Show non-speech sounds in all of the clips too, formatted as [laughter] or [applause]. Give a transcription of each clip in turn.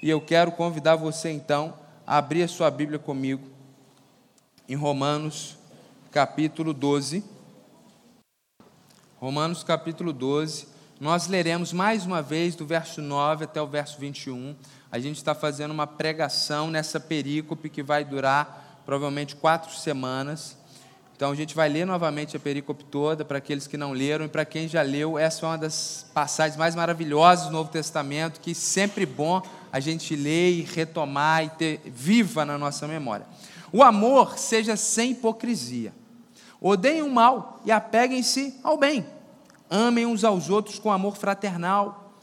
E eu quero convidar você então a abrir a sua Bíblia comigo em Romanos, capítulo 12. Romanos, capítulo 12. Nós leremos mais uma vez do verso 9 até o verso 21. A gente está fazendo uma pregação nessa perícope que vai durar provavelmente quatro semanas. Então a gente vai ler novamente a perícope toda para aqueles que não leram e para quem já leu. Essa é uma das passagens mais maravilhosas do Novo Testamento, que sempre bom a gente ler e retomar e ter viva na nossa memória. O amor seja sem hipocrisia. Odeiem o mal e apeguem-se ao bem. Amem uns aos outros com amor fraternal.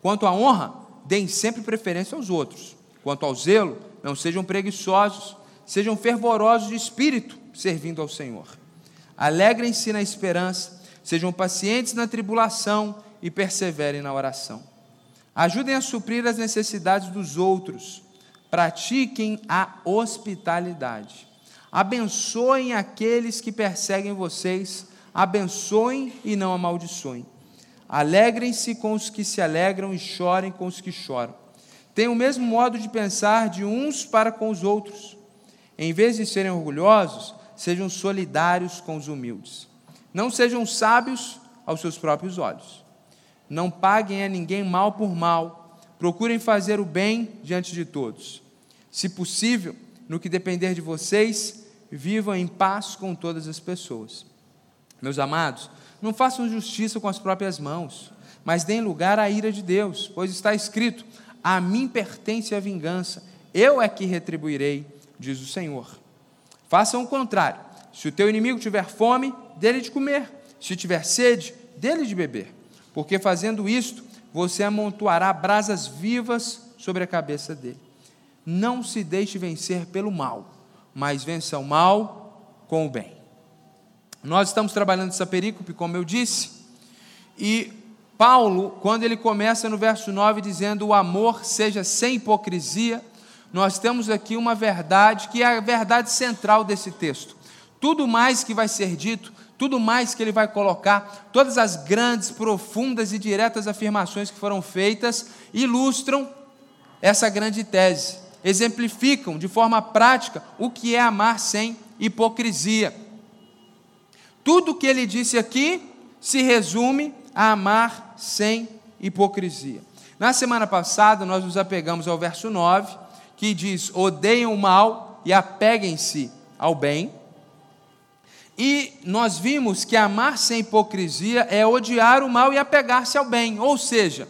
Quanto à honra, deem sempre preferência aos outros. Quanto ao zelo, não sejam preguiçosos, sejam fervorosos de espírito servindo ao Senhor. Alegrem-se na esperança, sejam pacientes na tribulação e perseverem na oração. Ajudem a suprir as necessidades dos outros. Pratiquem a hospitalidade. Abençoem aqueles que perseguem vocês. Abençoem e não amaldiçoem. Alegrem-se com os que se alegram e chorem com os que choram. Tenham o mesmo modo de pensar de uns para com os outros. Em vez de serem orgulhosos, sejam solidários com os humildes. Não sejam sábios aos seus próprios olhos. Não paguem a ninguém mal por mal. Procurem fazer o bem diante de todos. Se possível, no que depender de vocês, vivam em paz com todas as pessoas. Meus amados, não façam justiça com as próprias mãos, mas deem lugar à ira de Deus, pois está escrito: A mim pertence a vingança, eu é que retribuirei, diz o Senhor. Façam o contrário. Se o teu inimigo tiver fome, dele de comer. Se tiver sede, dele de beber. Porque fazendo isto, você amontoará brasas vivas sobre a cabeça dele. Não se deixe vencer pelo mal, mas vença o mal com o bem. Nós estamos trabalhando essa perícope, como eu disse, e Paulo, quando ele começa no verso 9 dizendo: O amor seja sem hipocrisia, nós temos aqui uma verdade que é a verdade central desse texto. Tudo mais que vai ser dito, tudo mais que ele vai colocar, todas as grandes, profundas e diretas afirmações que foram feitas, ilustram essa grande tese, exemplificam de forma prática o que é amar sem hipocrisia. Tudo o que ele disse aqui se resume a amar sem hipocrisia. Na semana passada, nós nos apegamos ao verso 9, que diz: odeiem o mal e apeguem-se ao bem. E nós vimos que amar sem hipocrisia é odiar o mal e apegar-se ao bem. Ou seja,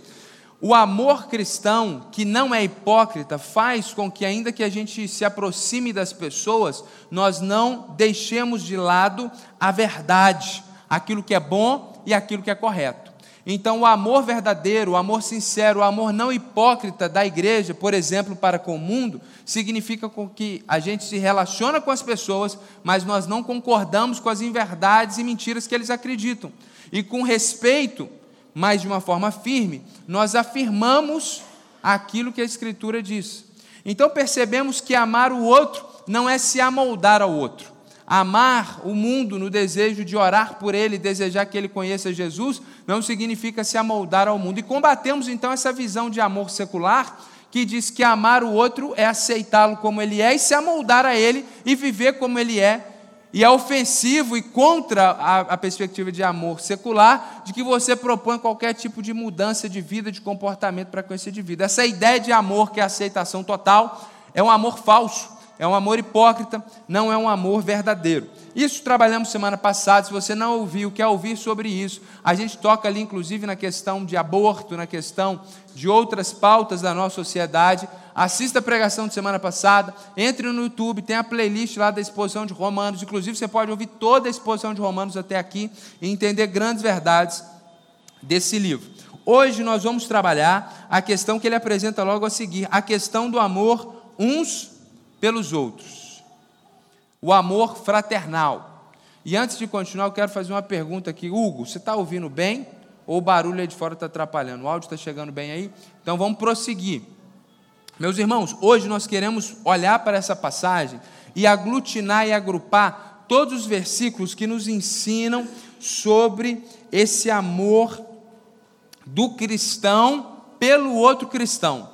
o amor cristão, que não é hipócrita, faz com que, ainda que a gente se aproxime das pessoas, nós não deixemos de lado a verdade, aquilo que é bom e aquilo que é correto. Então, o amor verdadeiro, o amor sincero, o amor não hipócrita da igreja, por exemplo, para com o mundo, significa com que a gente se relaciona com as pessoas, mas nós não concordamos com as inverdades e mentiras que eles acreditam. E com respeito, mas de uma forma firme, nós afirmamos aquilo que a Escritura diz. Então percebemos que amar o outro não é se amoldar ao outro. Amar o mundo no desejo de orar por ele, desejar que ele conheça Jesus, não significa se amoldar ao mundo. E combatemos então essa visão de amor secular, que diz que amar o outro é aceitá-lo como ele é e se amoldar a ele e viver como ele é. E é ofensivo e contra a, a perspectiva de amor secular, de que você propõe qualquer tipo de mudança de vida, de comportamento para conhecer de vida. Essa ideia de amor, que é aceitação total, é um amor falso é um amor hipócrita, não é um amor verdadeiro. Isso trabalhamos semana passada. Se você não ouviu, quer ouvir sobre isso, a gente toca ali, inclusive, na questão de aborto, na questão de outras pautas da nossa sociedade. Assista a pregação de semana passada, entre no YouTube, tem a playlist lá da exposição de Romanos. Inclusive, você pode ouvir toda a exposição de Romanos até aqui e entender grandes verdades desse livro. Hoje nós vamos trabalhar a questão que ele apresenta logo a seguir, a questão do amor uns pelos outros. O amor fraternal. E antes de continuar, eu quero fazer uma pergunta aqui. Hugo, você está ouvindo bem? Ou o barulho aí de fora está atrapalhando? O áudio está chegando bem aí? Então vamos prosseguir. Meus irmãos, hoje nós queremos olhar para essa passagem e aglutinar e agrupar todos os versículos que nos ensinam sobre esse amor do cristão pelo outro cristão.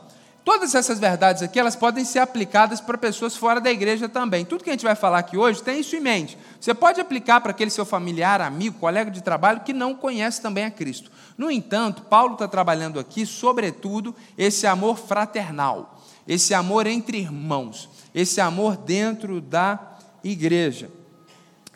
Todas essas verdades aqui, elas podem ser aplicadas para pessoas fora da igreja também. Tudo que a gente vai falar aqui hoje tem isso em mente. Você pode aplicar para aquele seu familiar, amigo, colega de trabalho que não conhece também a Cristo. No entanto, Paulo está trabalhando aqui, sobretudo, esse amor fraternal, esse amor entre irmãos, esse amor dentro da igreja.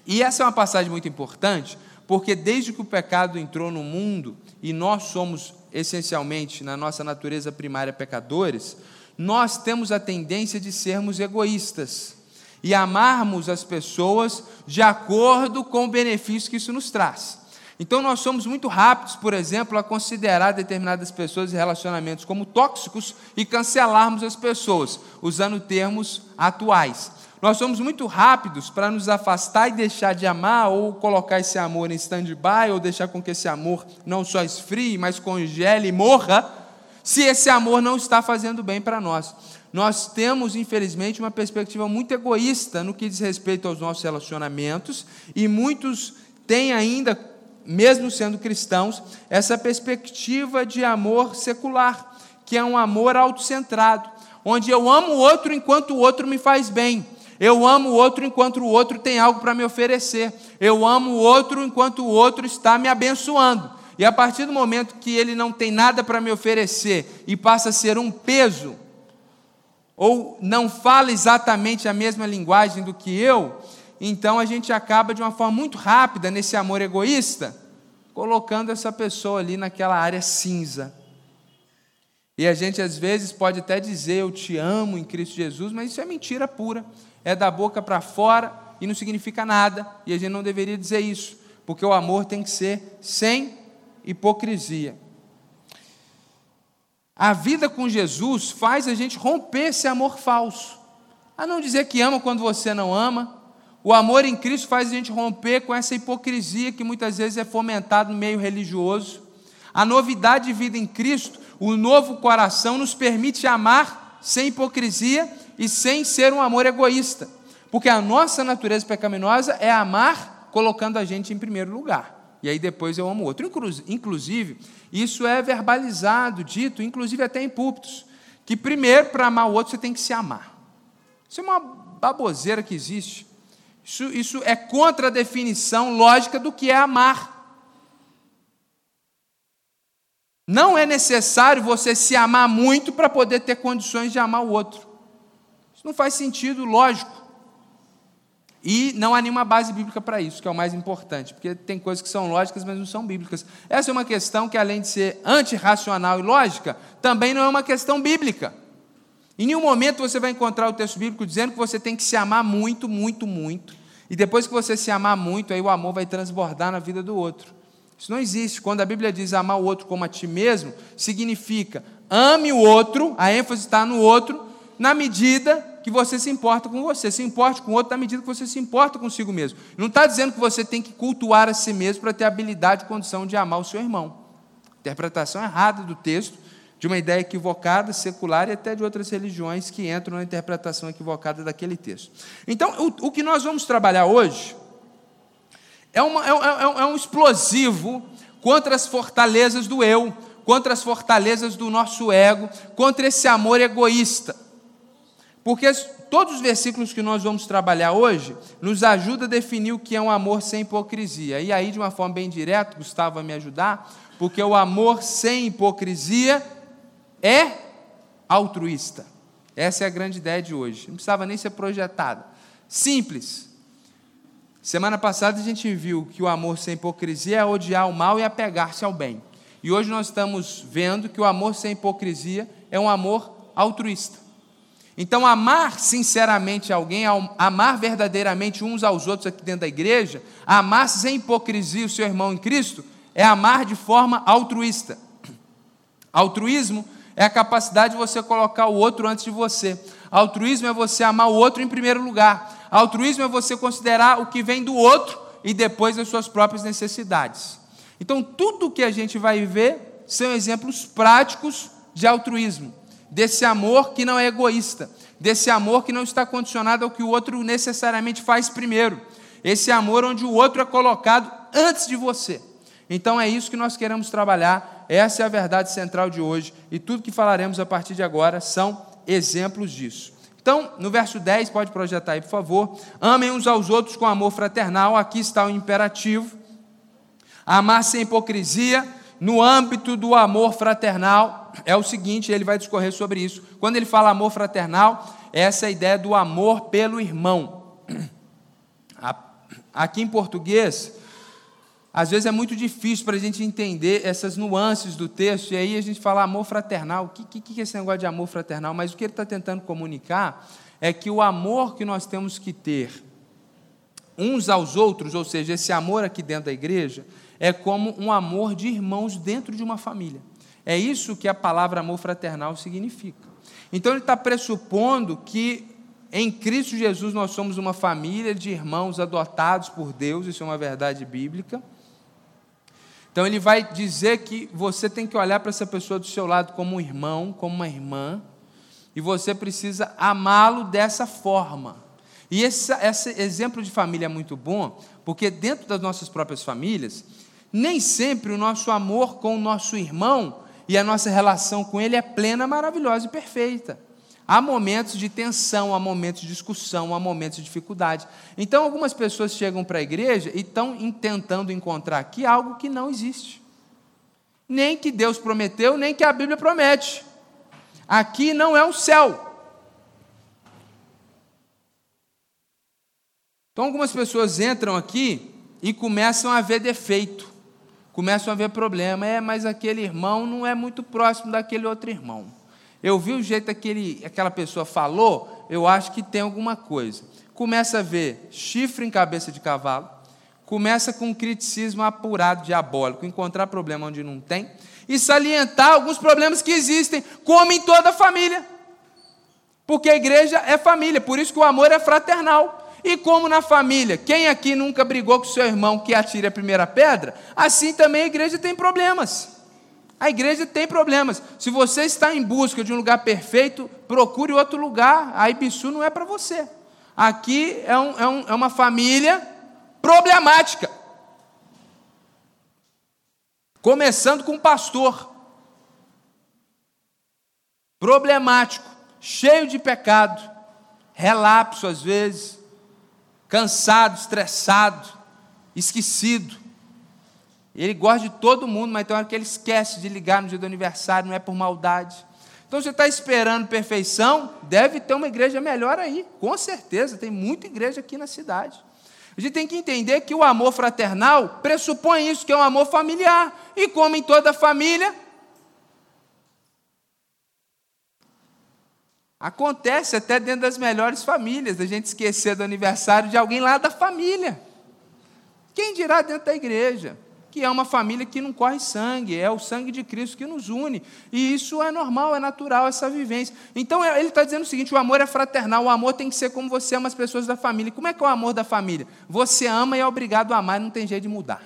E essa é uma passagem muito importante, porque desde que o pecado entrou no mundo e nós somos essencialmente, na nossa natureza primária, pecadores, nós temos a tendência de sermos egoístas e amarmos as pessoas de acordo com o benefício que isso nos traz. Então, nós somos muito rápidos, por exemplo, a considerar determinadas pessoas e relacionamentos como tóxicos e cancelarmos as pessoas, usando termos atuais. Nós somos muito rápidos para nos afastar e deixar de amar, ou colocar esse amor em stand-by, ou deixar com que esse amor não só esfrie, mas congele e morra, se esse amor não está fazendo bem para nós. Nós temos, infelizmente, uma perspectiva muito egoísta no que diz respeito aos nossos relacionamentos, e muitos têm ainda, mesmo sendo cristãos, essa perspectiva de amor secular, que é um amor autocentrado, onde eu amo o outro enquanto o outro me faz bem. Eu amo o outro enquanto o outro tem algo para me oferecer. Eu amo o outro enquanto o outro está me abençoando. E a partir do momento que ele não tem nada para me oferecer e passa a ser um peso, ou não fala exatamente a mesma linguagem do que eu, então a gente acaba de uma forma muito rápida nesse amor egoísta, colocando essa pessoa ali naquela área cinza. E a gente às vezes pode até dizer eu te amo em Cristo Jesus, mas isso é mentira pura é da boca para fora e não significa nada, e a gente não deveria dizer isso, porque o amor tem que ser sem hipocrisia. A vida com Jesus faz a gente romper esse amor falso. A não dizer que ama quando você não ama. O amor em Cristo faz a gente romper com essa hipocrisia que muitas vezes é fomentada no meio religioso. A novidade de vida em Cristo, o novo coração, nos permite amar sem hipocrisia e sem ser um amor egoísta. Porque a nossa natureza pecaminosa é amar colocando a gente em primeiro lugar. E aí depois eu amo o outro. Inclusive, isso é verbalizado, dito, inclusive até em púlpitos, que primeiro, para amar o outro, você tem que se amar. Isso é uma baboseira que existe. Isso, isso é contra a definição lógica do que é amar. Não é necessário você se amar muito para poder ter condições de amar o outro. Não faz sentido, lógico. E não há nenhuma base bíblica para isso, que é o mais importante, porque tem coisas que são lógicas, mas não são bíblicas. Essa é uma questão que, além de ser antirracional e lógica, também não é uma questão bíblica. Em nenhum momento você vai encontrar o texto bíblico dizendo que você tem que se amar muito, muito, muito. E depois que você se amar muito, aí o amor vai transbordar na vida do outro. Isso não existe. Quando a Bíblia diz amar o outro como a ti mesmo, significa ame o outro, a ênfase está no outro, na medida que você se importa com você, se importe com o outro na medida que você se importa consigo mesmo. Não está dizendo que você tem que cultuar a si mesmo para ter habilidade e condição de amar o seu irmão. Interpretação errada do texto, de uma ideia equivocada, secular e até de outras religiões que entram na interpretação equivocada daquele texto. Então, o, o que nós vamos trabalhar hoje é, uma, é, é, é um explosivo contra as fortalezas do eu, contra as fortalezas do nosso ego, contra esse amor egoísta. Porque todos os versículos que nós vamos trabalhar hoje nos ajuda a definir o que é um amor sem hipocrisia. E aí, de uma forma bem direta, Gustavo vai me ajudar, porque o amor sem hipocrisia é altruísta. Essa é a grande ideia de hoje. Não precisava nem ser projetada. Simples. Semana passada a gente viu que o amor sem hipocrisia é odiar o mal e apegar-se ao bem. E hoje nós estamos vendo que o amor sem hipocrisia é um amor altruísta. Então, amar sinceramente alguém, amar verdadeiramente uns aos outros aqui dentro da igreja, amar sem hipocrisia o seu irmão em Cristo, é amar de forma altruísta. Altruísmo é a capacidade de você colocar o outro antes de você. Altruísmo é você amar o outro em primeiro lugar. Altruísmo é você considerar o que vem do outro e depois as suas próprias necessidades. Então, tudo o que a gente vai ver são exemplos práticos de altruísmo desse amor que não é egoísta, desse amor que não está condicionado ao que o outro necessariamente faz primeiro, esse amor onde o outro é colocado antes de você. Então é isso que nós queremos trabalhar Essa é a verdade central de hoje e tudo que falaremos a partir de agora são exemplos disso. Então, no verso 10, pode projetar aí, por favor. Amem uns aos outros com amor fraternal. Aqui está o imperativo. Amar sem hipocrisia, no âmbito do amor fraternal, é o seguinte: ele vai discorrer sobre isso. Quando ele fala amor fraternal, essa é a ideia do amor pelo irmão. Aqui em português, às vezes é muito difícil para a gente entender essas nuances do texto, e aí a gente fala amor fraternal. O que, que, que é esse negócio de amor fraternal? Mas o que ele está tentando comunicar é que o amor que nós temos que ter uns aos outros, ou seja, esse amor aqui dentro da igreja, é como um amor de irmãos dentro de uma família. É isso que a palavra amor fraternal significa. Então ele está pressupondo que em Cristo Jesus nós somos uma família de irmãos adotados por Deus, isso é uma verdade bíblica. Então ele vai dizer que você tem que olhar para essa pessoa do seu lado como um irmão, como uma irmã, e você precisa amá-lo dessa forma. E esse, esse exemplo de família é muito bom, porque dentro das nossas próprias famílias, nem sempre o nosso amor com o nosso irmão e a nossa relação com ele é plena, maravilhosa e perfeita. Há momentos de tensão, há momentos de discussão, há momentos de dificuldade. Então, algumas pessoas chegam para a igreja e estão tentando encontrar aqui algo que não existe. Nem que Deus prometeu, nem que a Bíblia promete. Aqui não é o céu. Então, algumas pessoas entram aqui e começam a ver defeito, começam a ver problema. É, mas aquele irmão não é muito próximo daquele outro irmão. Eu vi o jeito que aquela pessoa falou, eu acho que tem alguma coisa. Começa a ver chifre em cabeça de cavalo, começa com um criticismo apurado, diabólico, encontrar problema onde não tem, e salientar alguns problemas que existem, como em toda família. Porque a igreja é família, por isso que o amor é fraternal. E como na família, quem aqui nunca brigou com seu irmão que atire a primeira pedra, assim também a igreja tem problemas. A igreja tem problemas. Se você está em busca de um lugar perfeito, procure outro lugar. A Ibisu não é para você. Aqui é, um, é, um, é uma família problemática. Começando com o pastor. Problemático, cheio de pecado, relapso às vezes, cansado, estressado, esquecido. Ele gosta de todo mundo, mas tem hora que ele esquece de ligar no dia do aniversário, não é por maldade. Então você está esperando perfeição, deve ter uma igreja melhor aí, com certeza, tem muita igreja aqui na cidade. A gente tem que entender que o amor fraternal pressupõe isso, que é um amor familiar. E como em toda família, acontece até dentro das melhores famílias, a gente esquecer do aniversário de alguém lá da família. Quem dirá dentro da igreja? que é uma família que não corre sangue, é o sangue de Cristo que nos une. E isso é normal, é natural, essa vivência. Então é, ele está dizendo o seguinte: o amor é fraternal, o amor tem que ser como você ama as pessoas da família. Como é que é o amor da família? Você ama e é obrigado a amar, não tem jeito de mudar.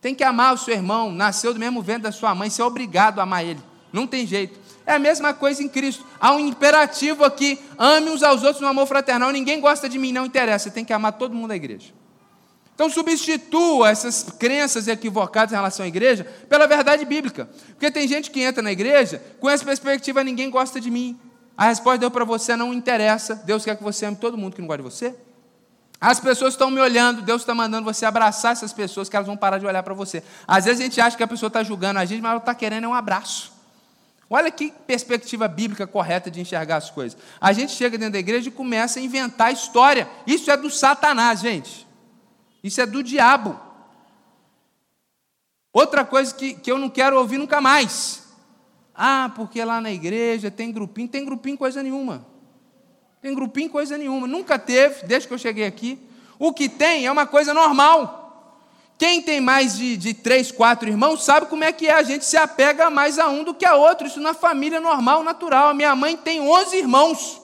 Tem que amar o seu irmão, nasceu do mesmo vento da sua mãe, você é obrigado a amar ele. Não tem jeito. É a mesma coisa em Cristo. Há um imperativo aqui: ame uns aos outros no amor fraternal. Ninguém gosta de mim, não interessa. Você tem que amar todo mundo da igreja. Então substitua essas crenças equivocadas em relação à igreja pela verdade bíblica. Porque tem gente que entra na igreja com essa perspectiva, ninguém gosta de mim. A resposta deu para você, não interessa. Deus quer que você ame todo mundo que não gosta de você. As pessoas estão me olhando, Deus está mandando você abraçar essas pessoas que elas vão parar de olhar para você. Às vezes a gente acha que a pessoa está julgando a gente, mas ela está querendo é um abraço. Olha que perspectiva bíblica correta de enxergar as coisas. A gente chega dentro da igreja e começa a inventar história. Isso é do Satanás, gente. Isso é do diabo. Outra coisa que, que eu não quero ouvir nunca mais. Ah, porque lá na igreja tem grupinho. Tem grupinho coisa nenhuma. Tem grupinho coisa nenhuma. Nunca teve, desde que eu cheguei aqui. O que tem é uma coisa normal. Quem tem mais de, de três, quatro irmãos sabe como é que é. A gente se apega mais a um do que a outro. Isso na família normal, natural. A minha mãe tem 11 irmãos.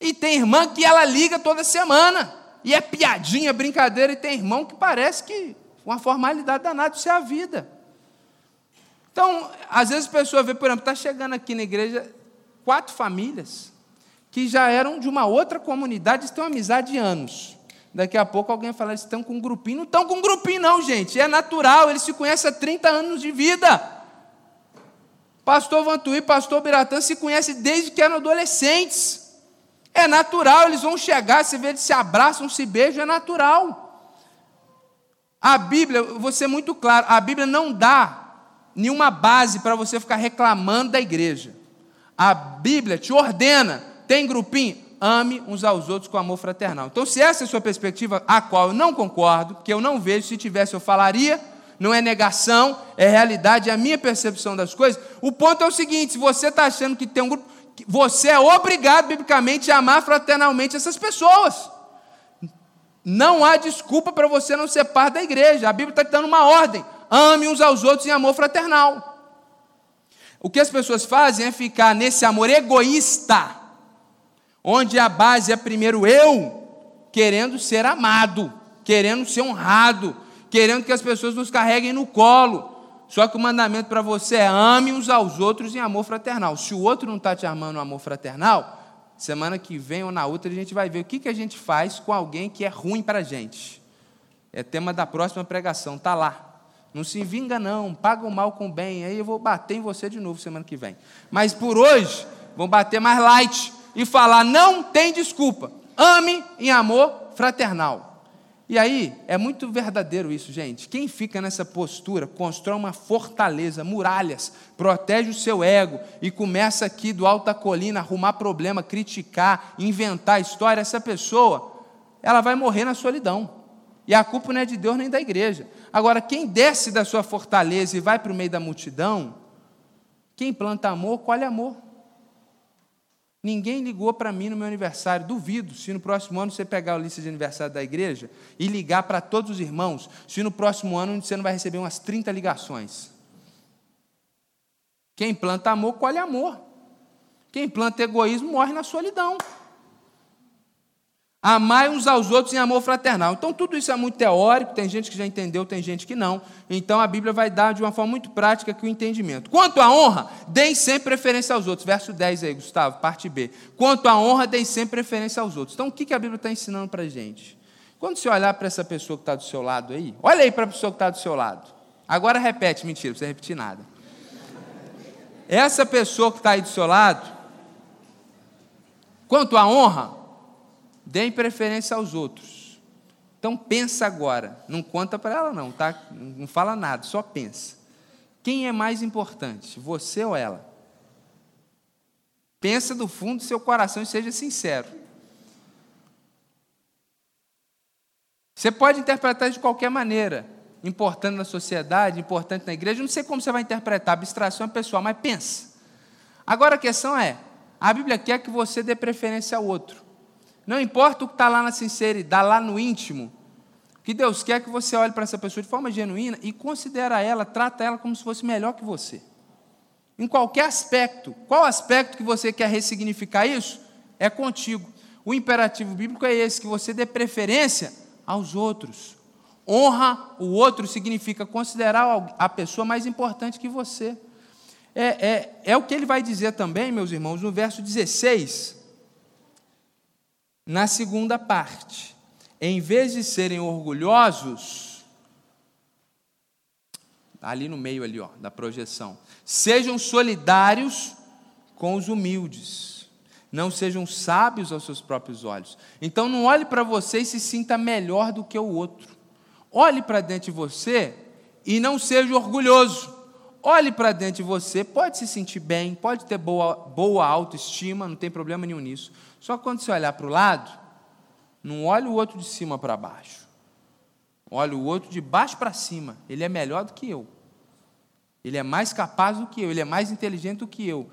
E tem irmã que ela liga toda semana e é piadinha, brincadeira, e tem irmão que parece que uma formalidade danada, isso é a vida. Então, às vezes a pessoa vê, por exemplo, está chegando aqui na igreja quatro famílias que já eram de uma outra comunidade, têm uma amizade de anos. Daqui a pouco alguém falar, eles estão com um grupinho. Não estão com um grupinho, não, gente. É natural, eles se conhecem há 30 anos de vida. Pastor Vantuí, pastor Biratã se conhecem desde que eram adolescentes. É natural, eles vão chegar, você vê, eles se abraçam, se beijam, é natural. A Bíblia, vou ser muito claro, a Bíblia não dá nenhuma base para você ficar reclamando da igreja. A Bíblia te ordena, tem grupinho, ame uns aos outros com amor fraternal. Então, se essa é a sua perspectiva, a qual eu não concordo, que eu não vejo, se tivesse eu falaria, não é negação, é realidade, é a minha percepção das coisas. O ponto é o seguinte: se você está achando que tem um grupo, você é obrigado, biblicamente, a amar fraternalmente essas pessoas. Não há desculpa para você não ser parte da igreja. A Bíblia está dando uma ordem: ame uns aos outros em amor fraternal. O que as pessoas fazem é ficar nesse amor egoísta onde a base é primeiro eu, querendo ser amado, querendo ser honrado, querendo que as pessoas nos carreguem no colo. Só que o mandamento para você é ame uns aos outros em amor fraternal. Se o outro não está te amando no amor fraternal, semana que vem ou na outra a gente vai ver o que, que a gente faz com alguém que é ruim para a gente. É tema da próxima pregação, está lá. Não se vinga, não, paga o mal com o bem, aí eu vou bater em você de novo semana que vem. Mas por hoje, vamos bater mais light e falar: não tem desculpa, ame em amor fraternal. E aí, é muito verdadeiro isso, gente. Quem fica nessa postura constrói uma fortaleza, muralhas, protege o seu ego e começa aqui do alto da colina arrumar problema, criticar, inventar história. Essa pessoa, ela vai morrer na solidão. E a culpa não é de Deus nem da igreja. Agora, quem desce da sua fortaleza e vai para o meio da multidão, quem planta amor, colhe amor. Ninguém ligou para mim no meu aniversário. Duvido se no próximo ano você pegar a lista de aniversário da igreja e ligar para todos os irmãos, se no próximo ano você não vai receber umas 30 ligações. Quem planta amor, colhe amor. Quem planta egoísmo, morre na solidão. Amai uns aos outros em amor fraternal. Então, tudo isso é muito teórico, tem gente que já entendeu, tem gente que não. Então, a Bíblia vai dar de uma forma muito prática aqui o entendimento. Quanto à honra, deem sempre preferência aos outros. Verso 10 aí, Gustavo, parte B. Quanto à honra, deem sempre preferência aos outros. Então, o que a Bíblia está ensinando para a gente? Quando você olhar para essa pessoa que está do seu lado aí, olha aí para a pessoa que está do seu lado. Agora repete, mentira, não repetir nada. Essa pessoa que está aí do seu lado, quanto à honra, Deem preferência aos outros. Então pensa agora, não conta para ela não, tá? Não fala nada, só pensa. Quem é mais importante, você ou ela? Pensa do fundo do seu coração e seja sincero. Você pode interpretar de qualquer maneira, importante na sociedade, importante na igreja, não sei como você vai interpretar, abstração é pessoal, mas pensa. Agora a questão é: a Bíblia quer que você dê preferência ao outro. Não importa o que está lá na sinceridade, lá no íntimo. Que Deus quer que você olhe para essa pessoa de forma genuína e considera ela, trata ela como se fosse melhor que você. Em qualquer aspecto. Qual aspecto que você quer ressignificar isso? É contigo. O imperativo bíblico é esse, que você dê preferência aos outros. Honra o outro significa considerar a pessoa mais importante que você. É, é, é o que ele vai dizer também, meus irmãos, no verso 16 na segunda parte, em vez de serem orgulhosos, ali no meio ali, ó, da projeção, sejam solidários com os humildes. Não sejam sábios aos seus próprios olhos. Então não olhe para você e se sinta melhor do que o outro. Olhe para dentro de você e não seja orgulhoso. Olhe para dentro de você, pode se sentir bem, pode ter boa, boa autoestima, não tem problema nenhum nisso. Só quando você olhar para o lado, não olhe o outro de cima para baixo. Olhe o outro de baixo para cima. Ele é melhor do que eu. Ele é mais capaz do que eu. Ele é mais inteligente do que eu.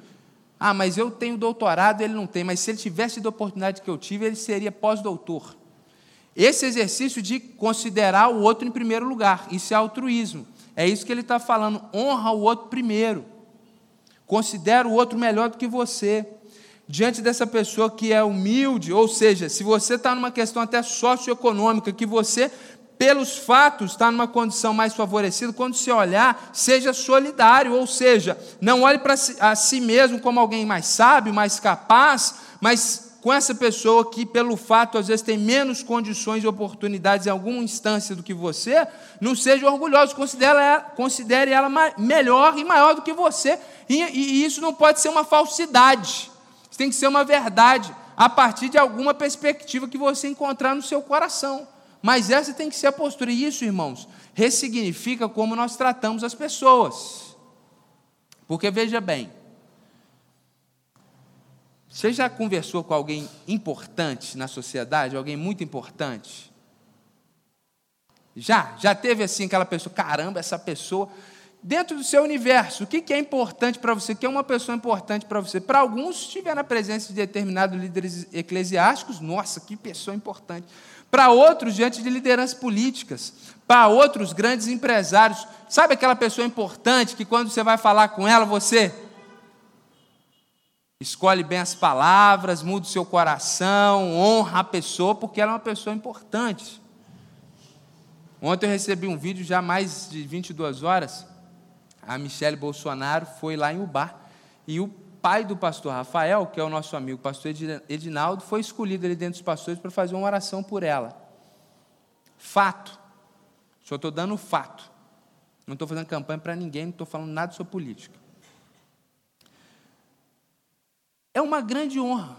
Ah, mas eu tenho doutorado, ele não tem. Mas se ele tivesse a oportunidade que eu tive, ele seria pós-doutor. Esse exercício de considerar o outro em primeiro lugar, isso é altruísmo. É isso que ele está falando. Honra o outro primeiro. Considera o outro melhor do que você diante dessa pessoa que é humilde, ou seja, se você está numa questão até socioeconômica, que você, pelos fatos, está numa condição mais favorecida, quando você olhar, seja solidário, ou seja, não olhe para si, a si mesmo como alguém mais sábio, mais capaz, mas com essa pessoa que, pelo fato, às vezes tem menos condições e oportunidades em alguma instância do que você, não seja orgulhoso, considere ela, considere ela melhor e maior do que você, e, e isso não pode ser uma falsidade, isso tem que ser uma verdade, a partir de alguma perspectiva que você encontrar no seu coração. Mas essa tem que ser a postura, e isso, irmãos, ressignifica como nós tratamos as pessoas. Porque veja bem, você já conversou com alguém importante na sociedade, alguém muito importante? Já? Já teve assim aquela pessoa, caramba, essa pessoa. Dentro do seu universo, o que é importante para você? O que é uma pessoa importante para você? Para alguns, se estiver na presença de determinados líderes eclesiásticos, nossa, que pessoa importante. Para outros, diante de lideranças políticas. Para outros, grandes empresários. Sabe aquela pessoa importante que quando você vai falar com ela, você escolhe bem as palavras, muda o seu coração, honra a pessoa, porque ela é uma pessoa importante. Ontem eu recebi um vídeo já mais de 22 horas. A Michelle Bolsonaro foi lá em Ubar e o pai do pastor Rafael, que é o nosso amigo, pastor Edinaldo, foi escolhido ali dentro dos pastores para fazer uma oração por ela. Fato. Só estou dando fato. Não estou fazendo campanha para ninguém, não estou falando nada sobre política. É uma grande honra.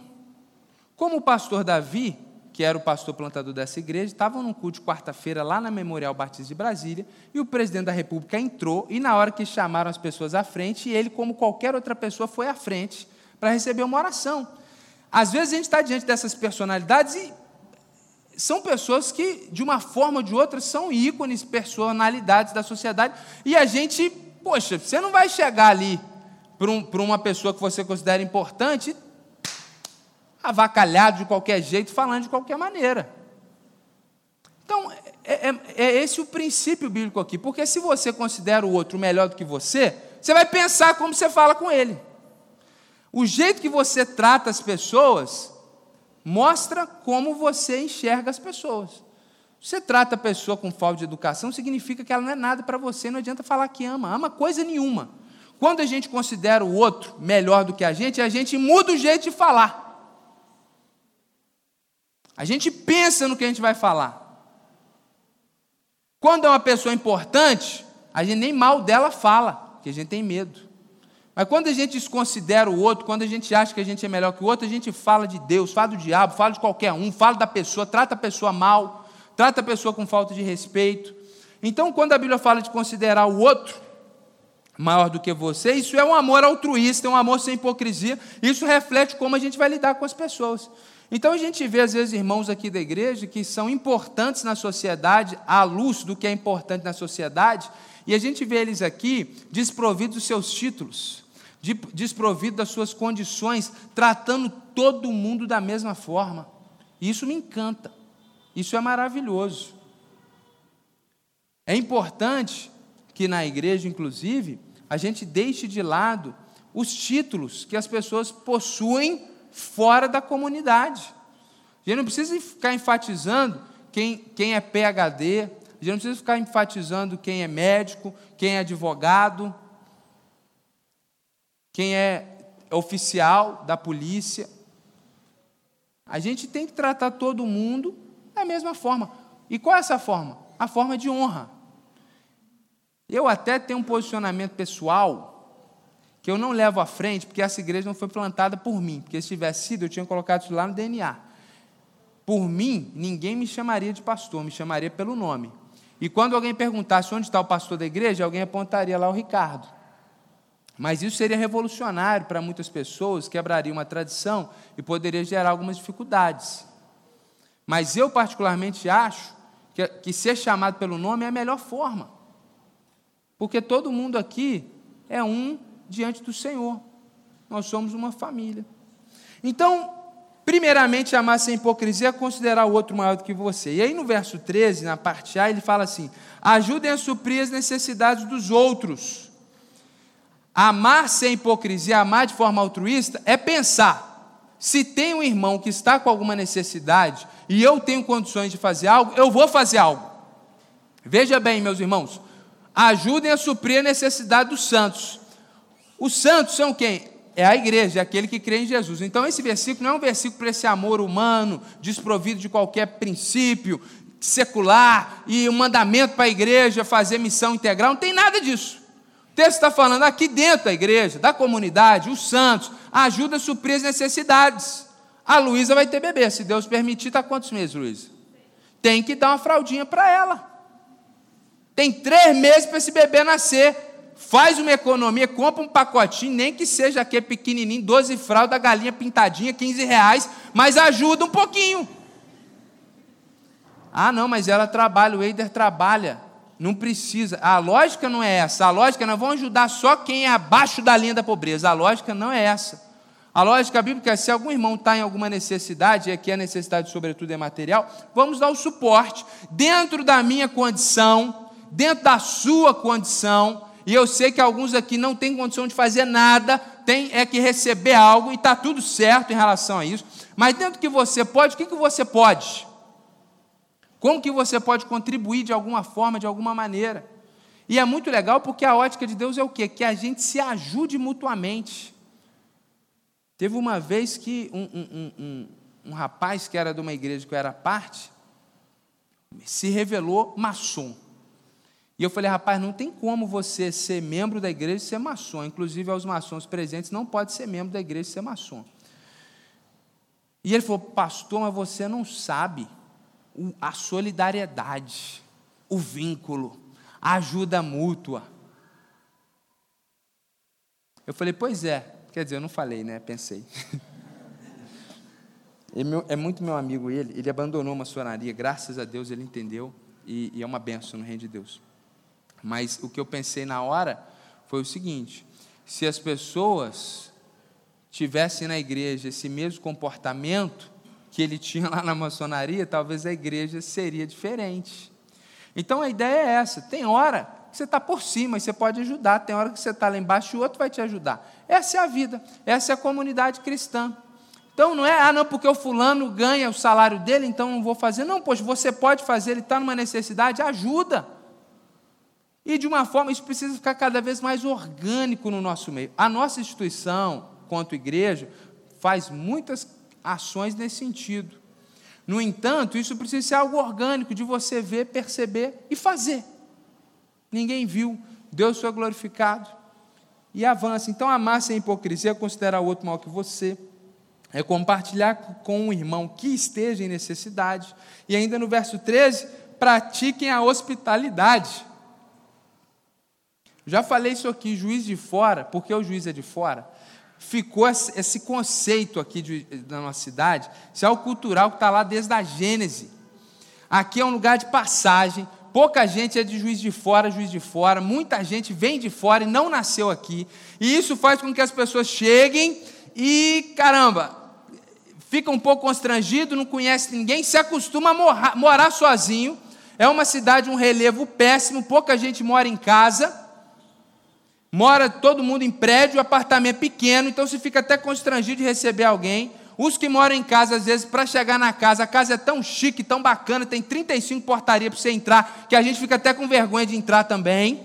Como o pastor Davi, que era o pastor plantador dessa igreja, estava num culto de quarta-feira lá na Memorial Batista de Brasília, e o presidente da República entrou, e na hora que chamaram as pessoas à frente, ele, como qualquer outra pessoa, foi à frente para receber uma oração. Às vezes a gente está diante dessas personalidades e são pessoas que, de uma forma ou de outra, são ícones, personalidades da sociedade, e a gente, poxa, você não vai chegar ali para um, uma pessoa que você considera importante, avacalhado de qualquer jeito, falando de qualquer maneira. Então, é, é, é, esse o princípio bíblico aqui, porque se você considera o outro melhor do que você, você vai pensar como você fala com ele. O jeito que você trata as pessoas mostra como você enxerga as pessoas. Você trata a pessoa com falta de educação, significa que ela não é nada para você, não adianta falar que ama, ama coisa nenhuma. Quando a gente considera o outro melhor do que a gente, a gente muda o jeito de falar. A gente pensa no que a gente vai falar. Quando é uma pessoa importante, a gente nem mal dela fala, porque a gente tem medo. Mas quando a gente desconsidera o outro, quando a gente acha que a gente é melhor que o outro, a gente fala de Deus, fala do diabo, fala de qualquer um, fala da pessoa, trata a pessoa mal, trata a pessoa com falta de respeito. Então, quando a Bíblia fala de considerar o outro, maior do que você, isso é um amor altruísta, é um amor sem hipocrisia, isso reflete como a gente vai lidar com as pessoas. Então a gente vê, às vezes, irmãos aqui da igreja que são importantes na sociedade, à luz do que é importante na sociedade, e a gente vê eles aqui desprovidos dos seus títulos, desprovidos das suas condições, tratando todo mundo da mesma forma. Isso me encanta, isso é maravilhoso. É importante que na igreja, inclusive, a gente deixe de lado os títulos que as pessoas possuem fora da comunidade. A gente não precisa ficar enfatizando quem, quem é PhD, a gente não precisa ficar enfatizando quem é médico, quem é advogado, quem é oficial da polícia. A gente tem que tratar todo mundo da mesma forma. E qual é essa forma? A forma de honra. Eu até tenho um posicionamento pessoal que eu não levo à frente, porque essa igreja não foi plantada por mim, porque se tivesse sido, eu tinha colocado isso lá no DNA. Por mim, ninguém me chamaria de pastor, me chamaria pelo nome. E quando alguém perguntasse onde está o pastor da igreja, alguém apontaria lá o Ricardo. Mas isso seria revolucionário para muitas pessoas, quebraria uma tradição e poderia gerar algumas dificuldades. Mas eu, particularmente, acho que, que ser chamado pelo nome é a melhor forma. Porque todo mundo aqui é um diante do Senhor. Nós somos uma família. Então, primeiramente, amar sem hipocrisia é considerar o outro maior do que você. E aí no verso 13, na parte A, ele fala assim: ajudem a suprir as necessidades dos outros. Amar sem hipocrisia, amar de forma altruísta, é pensar: se tem um irmão que está com alguma necessidade e eu tenho condições de fazer algo, eu vou fazer algo. Veja bem, meus irmãos, ajudem a suprir a necessidade dos santos. Os santos são quem? é a igreja, é aquele que crê em Jesus. Então, esse versículo não é um versículo para esse amor humano, desprovido de qualquer princípio secular e um mandamento para a igreja fazer missão integral, não tem nada disso. O texto está falando aqui dentro da igreja, da comunidade, os santos, ajuda a suprir as necessidades. A Luísa vai ter bebê, se Deus permitir, está quantos meses, Luísa? Tem que dar uma fraldinha para ela. Tem três meses para esse bebê nascer faz uma economia, compra um pacotinho, nem que seja aquele pequenininho, 12 fraldas, galinha pintadinha, 15 reais, mas ajuda um pouquinho. Ah, não, mas ela trabalha, o Eider trabalha, não precisa. A lógica não é essa. A lógica não vão ajudar só quem é abaixo da linha da pobreza. A lógica não é essa. A lógica bíblica é: se algum irmão está em alguma necessidade, e aqui a necessidade, sobretudo, é material, vamos dar o suporte dentro da minha condição, dentro da sua condição, e eu sei que alguns aqui não têm condição de fazer nada, tem é que receber algo, e está tudo certo em relação a isso. Mas dentro que você pode, o que, que você pode? Como que você pode contribuir de alguma forma, de alguma maneira? E é muito legal porque a ótica de Deus é o quê? Que a gente se ajude mutuamente. Teve uma vez que um, um, um, um rapaz que era de uma igreja que eu era parte, se revelou maçom. E eu falei, rapaz, não tem como você ser membro da igreja e ser maçom. Inclusive, aos maçons presentes, não pode ser membro da igreja e ser maçom. E ele falou, pastor, mas você não sabe a solidariedade, o vínculo, a ajuda mútua. Eu falei, pois é. Quer dizer, eu não falei, né? Pensei. [laughs] É muito meu amigo ele, ele abandonou uma sonaria, graças a Deus ele entendeu, e, e é uma benção no reino de Deus. Mas o que eu pensei na hora foi o seguinte: se as pessoas tivessem na igreja esse mesmo comportamento que ele [laughs] tinha lá na maçonaria, talvez a igreja seria diferente. Então a ideia é essa: tem hora que você está por cima e você pode ajudar, tem hora que você está lá embaixo e o outro vai te ajudar. Essa é a vida, essa é a comunidade cristã. Então não é, ah, não, porque o fulano ganha o salário dele, então não vou fazer. Não, pois você pode fazer, ele está numa necessidade, ajuda. E de uma forma, isso precisa ficar cada vez mais orgânico no nosso meio. A nossa instituição, quanto igreja, faz muitas ações nesse sentido. No entanto, isso precisa ser algo orgânico, de você ver, perceber e fazer. Ninguém viu, Deus foi glorificado e avança. Então, amar sem hipocrisia é considerar o outro mal que você, é compartilhar com um irmão que esteja em necessidade. E ainda no verso 13, pratiquem a hospitalidade. Já falei isso aqui, juiz de fora, porque o juiz é de fora, ficou esse conceito aqui de, da nossa cidade, isso é o cultural que está lá desde a Gênese. Aqui é um lugar de passagem, pouca gente é de juiz de fora, juiz de fora, muita gente vem de fora e não nasceu aqui, e isso faz com que as pessoas cheguem e, caramba, fica um pouco constrangido, não conhece ninguém, se acostuma a morar, morar sozinho. É uma cidade, um relevo péssimo, pouca gente mora em casa Mora todo mundo em prédio, apartamento pequeno, então você fica até constrangido de receber alguém. Os que moram em casa, às vezes, para chegar na casa, a casa é tão chique, tão bacana, tem 35 portarias para você entrar, que a gente fica até com vergonha de entrar também.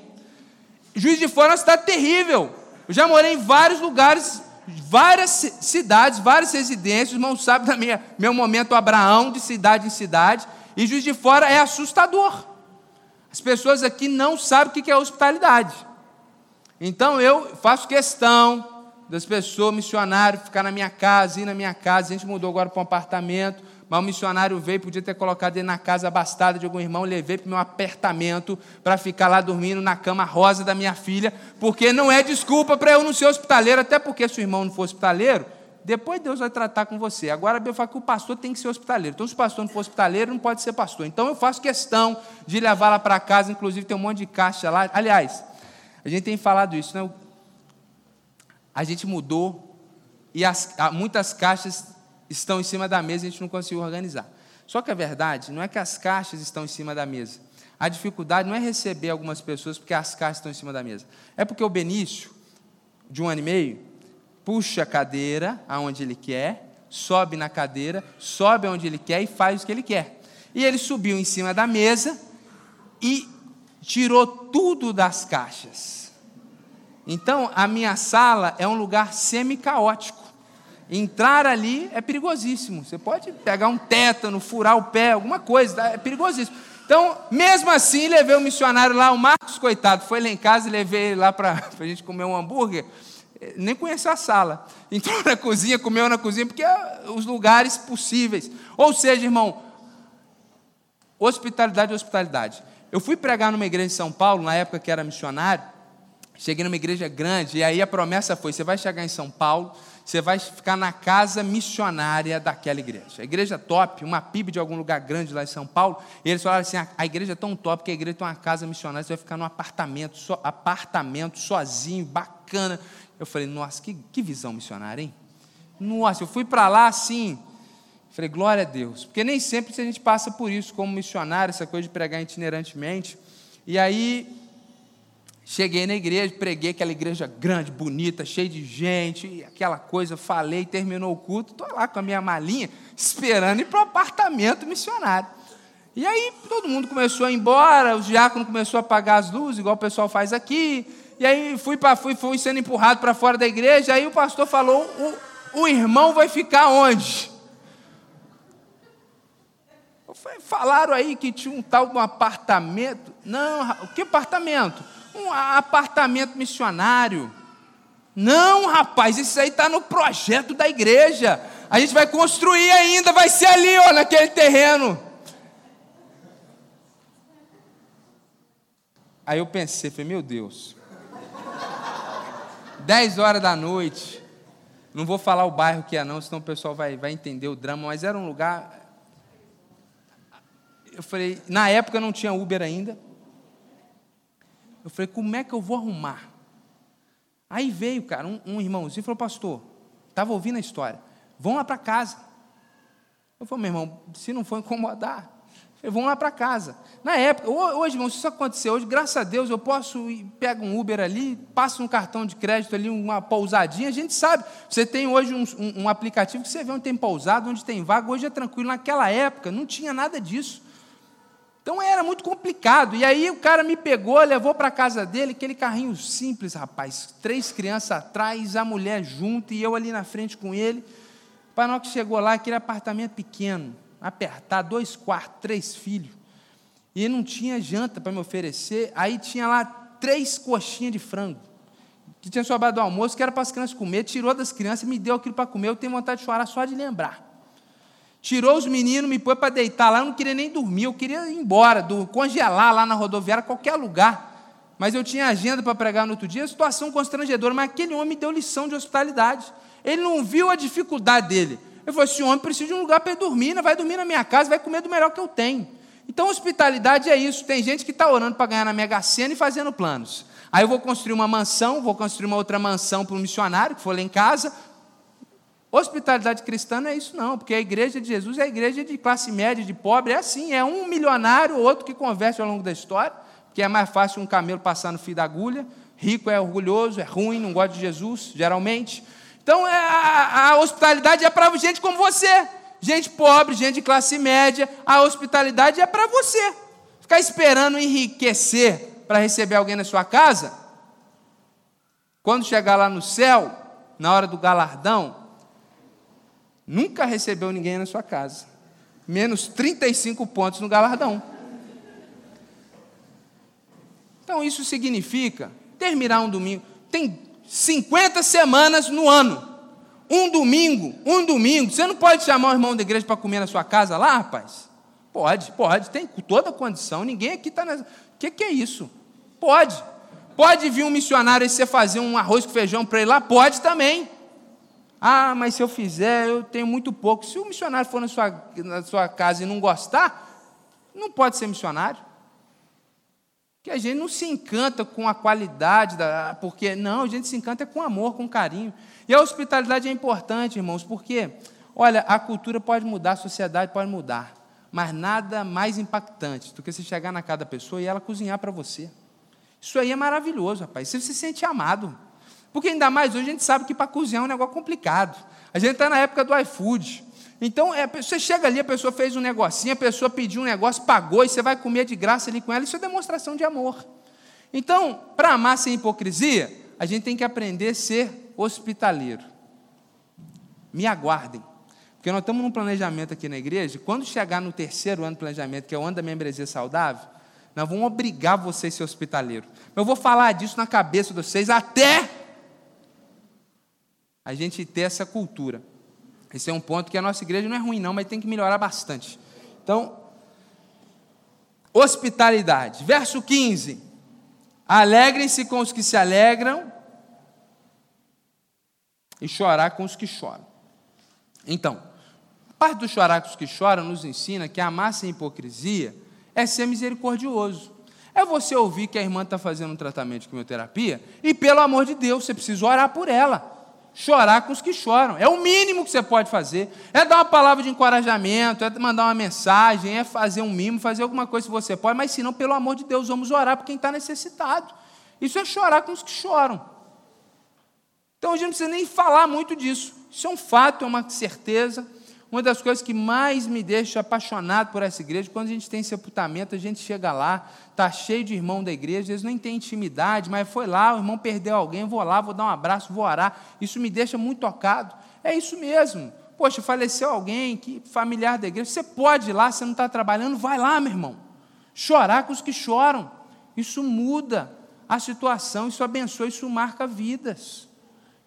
Juiz de Fora é uma cidade terrível. Eu já morei em vários lugares, várias cidades, várias residências. O irmão sabe da minha, meu momento Abraão, de cidade em cidade. E Juiz de Fora é assustador. As pessoas aqui não sabem o que é hospitalidade. Então eu faço questão das pessoas, missionário, ficar na minha casa, ir na minha casa. A gente mudou agora para um apartamento, mas o missionário veio, podia ter colocado ele na casa abastada de algum irmão, levei para o meu apartamento para ficar lá dormindo na cama rosa da minha filha, porque não é desculpa para eu não ser hospitaleiro, até porque se o irmão não for hospitaleiro, depois Deus vai tratar com você. Agora a Bíblia fala que o pastor tem que ser hospitaleiro. Então, se o pastor não for hospitaleiro, não pode ser pastor. Então, eu faço questão de levá-la para casa, inclusive tem um monte de caixa lá. Aliás, a gente tem falado isso, né? A gente mudou e as, muitas caixas estão em cima da mesa e a gente não conseguiu organizar. Só que a verdade não é que as caixas estão em cima da mesa. A dificuldade não é receber algumas pessoas porque as caixas estão em cima da mesa. É porque o Benício, de um ano e meio, puxa a cadeira aonde ele quer, sobe na cadeira, sobe aonde ele quer e faz o que ele quer. E ele subiu em cima da mesa e tirou tudo das caixas. Então, a minha sala é um lugar semi-caótico. Entrar ali é perigosíssimo. Você pode pegar um tétano, furar o pé, alguma coisa, tá? é perigosíssimo. Então, mesmo assim, levei o missionário lá, o Marcos, coitado, foi lá em casa e levei ele lá para [laughs] a gente comer um hambúrguer. Nem conheceu a sala. Entrou na cozinha, comeu na cozinha, porque é os lugares possíveis. Ou seja, irmão, hospitalidade é hospitalidade. Eu fui pregar numa igreja em São Paulo, na época que era missionário. Cheguei numa igreja grande, e aí a promessa foi: você vai chegar em São Paulo, você vai ficar na casa missionária daquela igreja. A igreja top, uma PIB de algum lugar grande lá em São Paulo. E eles falaram assim: a igreja é tão top que a igreja tem uma casa missionária, você vai ficar num apartamento, so, apartamento sozinho, bacana. Eu falei: nossa, que, que visão missionária, hein? Nossa, eu fui para lá assim. Falei, glória a Deus. Porque nem sempre a gente passa por isso como missionário, essa coisa de pregar itinerantemente. E aí Cheguei na igreja, preguei aquela igreja grande, bonita, cheia de gente, aquela coisa, falei, terminou o culto, estou lá com a minha malinha, esperando ir para o apartamento missionário. E aí todo mundo começou a ir embora, o diácono começou a apagar as luzes, igual o pessoal faz aqui. E aí fui, pra, fui, fui sendo empurrado para fora da igreja, aí o pastor falou: o, o irmão vai ficar onde? Falaram aí que tinha um tal de um apartamento. Não, que apartamento? um apartamento missionário. Não, rapaz, isso aí está no projeto da igreja. A gente vai construir ainda, vai ser ali, ó, naquele terreno. Aí eu pensei, falei, meu Deus. 10 horas da noite. Não vou falar o bairro que é não, senão o pessoal vai, vai entender o drama, mas era um lugar. Eu falei, na época não tinha Uber ainda. Eu falei, como é que eu vou arrumar? Aí veio, cara, um, um irmãozinho e falou, pastor, estava ouvindo a história, vão lá para casa. Eu falei, meu irmão, se não for incomodar, falei, vão lá para casa. Na época, hoje, irmão, se isso acontecer hoje, graças a Deus, eu posso pego um Uber ali, passo um cartão de crédito ali, uma pousadinha, a gente sabe. Você tem hoje um, um, um aplicativo que você vê onde tem pousado, onde tem vaga, hoje é tranquilo. Naquela época não tinha nada disso. Então era muito complicado. E aí o cara me pegou, levou para a casa dele, aquele carrinho simples, rapaz. Três crianças atrás, a mulher junto e eu ali na frente com ele. Para nós que chegou lá, aquele apartamento pequeno, apertado, dois quartos, três filhos. E não tinha janta para me oferecer. Aí tinha lá três coxinhas de frango. Que tinha sobrado do almoço, que era para as crianças comer. Tirou das crianças e me deu aquilo para comer. Eu tenho vontade de chorar só de lembrar tirou os meninos, me pôs para deitar lá, eu não queria nem dormir, eu queria ir embora, do, congelar lá na rodoviária, qualquer lugar. Mas eu tinha agenda para pregar no outro dia, situação constrangedora, mas aquele homem me deu lição de hospitalidade. Ele não viu a dificuldade dele. Eu falei, esse homem precisa de um lugar para dormir, não vai dormir na minha casa, vai comer do melhor que eu tenho. Então, hospitalidade é isso. Tem gente que está orando para ganhar na Mega Sena e fazendo planos. Aí eu vou construir uma mansão, vou construir uma outra mansão para um missionário que for lá em casa, Hospitalidade cristã não é isso, não, porque a igreja de Jesus é a igreja de classe média, de pobre, é assim, é um milionário, outro que converte ao longo da história, porque é mais fácil um camelo passar no fio da agulha, rico é orgulhoso, é ruim, não gosta de Jesus, geralmente. Então é, a, a hospitalidade é para gente como você, gente pobre, gente de classe média, a hospitalidade é para você. Ficar esperando enriquecer para receber alguém na sua casa, quando chegar lá no céu, na hora do galardão, nunca recebeu ninguém na sua casa. Menos 35 pontos no galardão. Então isso significa terminar um domingo. Tem 50 semanas no ano. Um domingo, um domingo. Você não pode chamar o irmão da igreja para comer na sua casa lá, rapaz? Pode, pode, tem toda a condição. Ninguém aqui está. O que, que é isso? Pode. Pode vir um missionário e você fazer um arroz com feijão para ele lá? Pode também. Ah, mas se eu fizer, eu tenho muito pouco. Se o missionário for na sua, na sua casa e não gostar, não pode ser missionário. Que a gente não se encanta com a qualidade, da, porque não, a gente se encanta com amor, com carinho. E a hospitalidade é importante, irmãos, porque, olha, a cultura pode mudar, a sociedade pode mudar, mas nada mais impactante do que você chegar na casa da pessoa e ela cozinhar para você. Isso aí é maravilhoso, rapaz. Você se sente amado. Porque ainda mais hoje a gente sabe que para cozinhar é um negócio complicado. A gente está na época do iFood. Então, é, você chega ali, a pessoa fez um negocinho, a pessoa pediu um negócio, pagou, e você vai comer de graça ali com ela, isso é demonstração de amor. Então, para amar sem hipocrisia, a gente tem que aprender a ser hospitaleiro. Me aguardem. Porque nós estamos num planejamento aqui na igreja, quando chegar no terceiro ano de planejamento, que é o ano da membresia saudável, nós vamos obrigar vocês a ser hospitaleiro. Eu vou falar disso na cabeça de vocês até a gente ter essa cultura. Esse é um ponto que a nossa igreja não é ruim, não, mas tem que melhorar bastante. Então, hospitalidade. Verso 15: Alegrem-se com os que se alegram e chorar com os que choram. Então, parte do chorar com os que choram nos ensina que amar sem hipocrisia é ser misericordioso. É você ouvir que a irmã está fazendo um tratamento de quimioterapia e, pelo amor de Deus, você precisa orar por ela. Chorar com os que choram. É o mínimo que você pode fazer. É dar uma palavra de encorajamento, é mandar uma mensagem, é fazer um mimo, fazer alguma coisa que você pode, mas se não, pelo amor de Deus, vamos orar por quem está necessitado. Isso é chorar com os que choram. Então a gente não precisa nem falar muito disso. Isso é um fato, é uma certeza. Uma das coisas que mais me deixa apaixonado por essa igreja, quando a gente tem sepultamento, a gente chega lá, está cheio de irmão da igreja, eles nem têm intimidade, mas foi lá, o irmão perdeu alguém, vou lá, vou dar um abraço, vou orar. Isso me deixa muito tocado. É isso mesmo. Poxa, faleceu alguém, que familiar da igreja, você pode ir lá, você não está trabalhando, vai lá, meu irmão. Chorar com os que choram. Isso muda a situação, isso abençoa, isso marca vidas.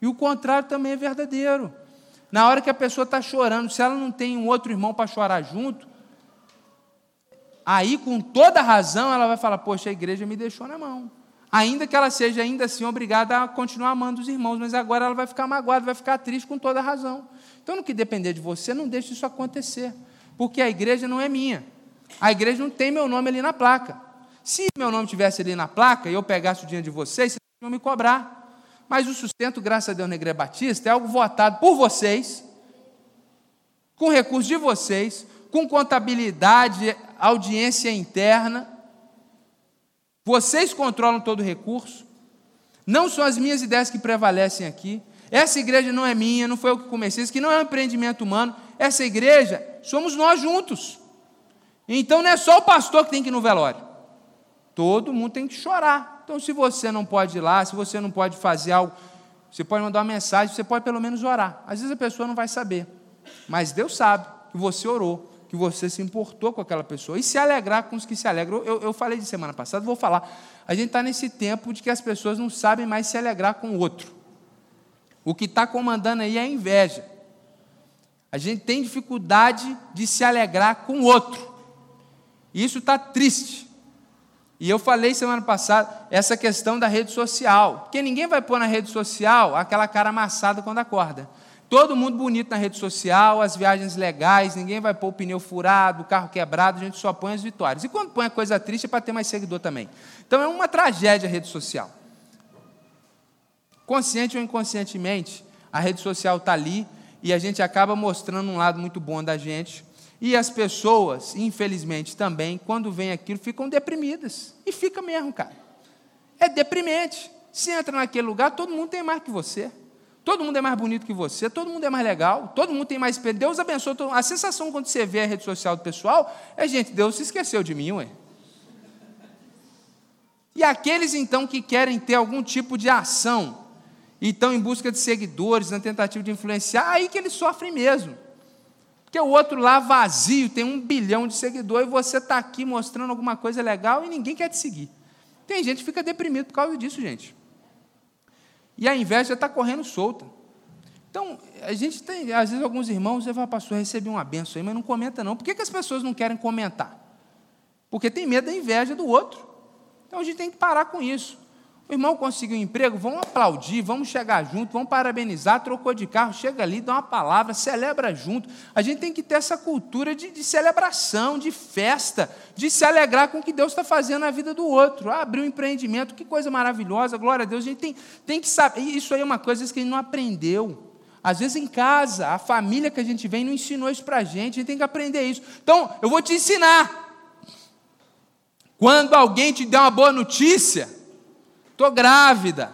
E o contrário também é verdadeiro. Na hora que a pessoa está chorando, se ela não tem um outro irmão para chorar junto, aí com toda razão ela vai falar: Poxa, a igreja me deixou na mão. Ainda que ela seja ainda assim obrigada a continuar amando os irmãos, mas agora ela vai ficar magoada, vai ficar triste com toda razão. Então, no que depender de você, não deixe isso acontecer, porque a igreja não é minha. A igreja não tem meu nome ali na placa. Se meu nome tivesse ali na placa e eu pegasse o dinheiro de vocês, vocês iam me cobrar. Mas o sustento, graças a Deus, na Igreja Batista é algo votado por vocês, com recursos de vocês, com contabilidade, audiência interna. Vocês controlam todo o recurso. Não são as minhas ideias que prevalecem aqui. Essa igreja não é minha, não foi eu que comecei, isso aqui não é um empreendimento humano. Essa igreja somos nós juntos. Então não é só o pastor que tem que ir no velório. Todo mundo tem que chorar. Então, se você não pode ir lá, se você não pode fazer algo, você pode mandar uma mensagem, você pode pelo menos orar. Às vezes a pessoa não vai saber, mas Deus sabe que você orou, que você se importou com aquela pessoa e se alegrar com os que se alegram. Eu, eu falei de semana passada, vou falar. A gente está nesse tempo de que as pessoas não sabem mais se alegrar com o outro. O que está comandando aí é a inveja. A gente tem dificuldade de se alegrar com o outro. E isso está triste. E eu falei semana passada essa questão da rede social, porque ninguém vai pôr na rede social aquela cara amassada quando acorda. Todo mundo bonito na rede social, as viagens legais, ninguém vai pôr o pneu furado, o carro quebrado, a gente só põe as vitórias. E quando põe a coisa triste é para ter mais seguidor também. Então é uma tragédia a rede social. Consciente ou inconscientemente, a rede social está ali e a gente acaba mostrando um lado muito bom da gente, e as pessoas, infelizmente também, quando vem aquilo, ficam deprimidas. E fica mesmo, cara. É deprimente. Se entra naquele lugar, todo mundo tem mais que você. Todo mundo é mais bonito que você, todo mundo é mais legal, todo mundo tem mais. Deus abençoe. Todo... A sensação quando você vê a rede social do pessoal é, gente, Deus se esqueceu de mim, ué. E aqueles então que querem ter algum tipo de ação e estão em busca de seguidores, na tentativa de influenciar, aí que eles sofrem mesmo. Porque o outro lá vazio, tem um bilhão de seguidores, e você está aqui mostrando alguma coisa legal e ninguém quer te seguir. Tem gente que fica deprimido por causa disso, gente. E a inveja está correndo solta. Então, a gente tem, às vezes, alguns irmãos, você fala, pastor, recebi uma benção aí, mas não comenta não. Por que, que as pessoas não querem comentar? Porque tem medo da inveja do outro. Então a gente tem que parar com isso. O irmão conseguiu um emprego, vamos aplaudir, vamos chegar junto, vamos parabenizar, trocou de carro, chega ali, dá uma palavra, celebra junto. A gente tem que ter essa cultura de, de celebração, de festa, de se alegrar com o que Deus está fazendo na vida do outro. Ah, abriu um empreendimento, que coisa maravilhosa, glória a Deus. A gente tem, tem que saber. Isso aí é uma coisa que a gente não aprendeu. Às vezes em casa, a família que a gente vem não ensinou isso para a gente, a gente tem que aprender isso. Então, eu vou te ensinar. Quando alguém te der uma boa notícia, Estou grávida.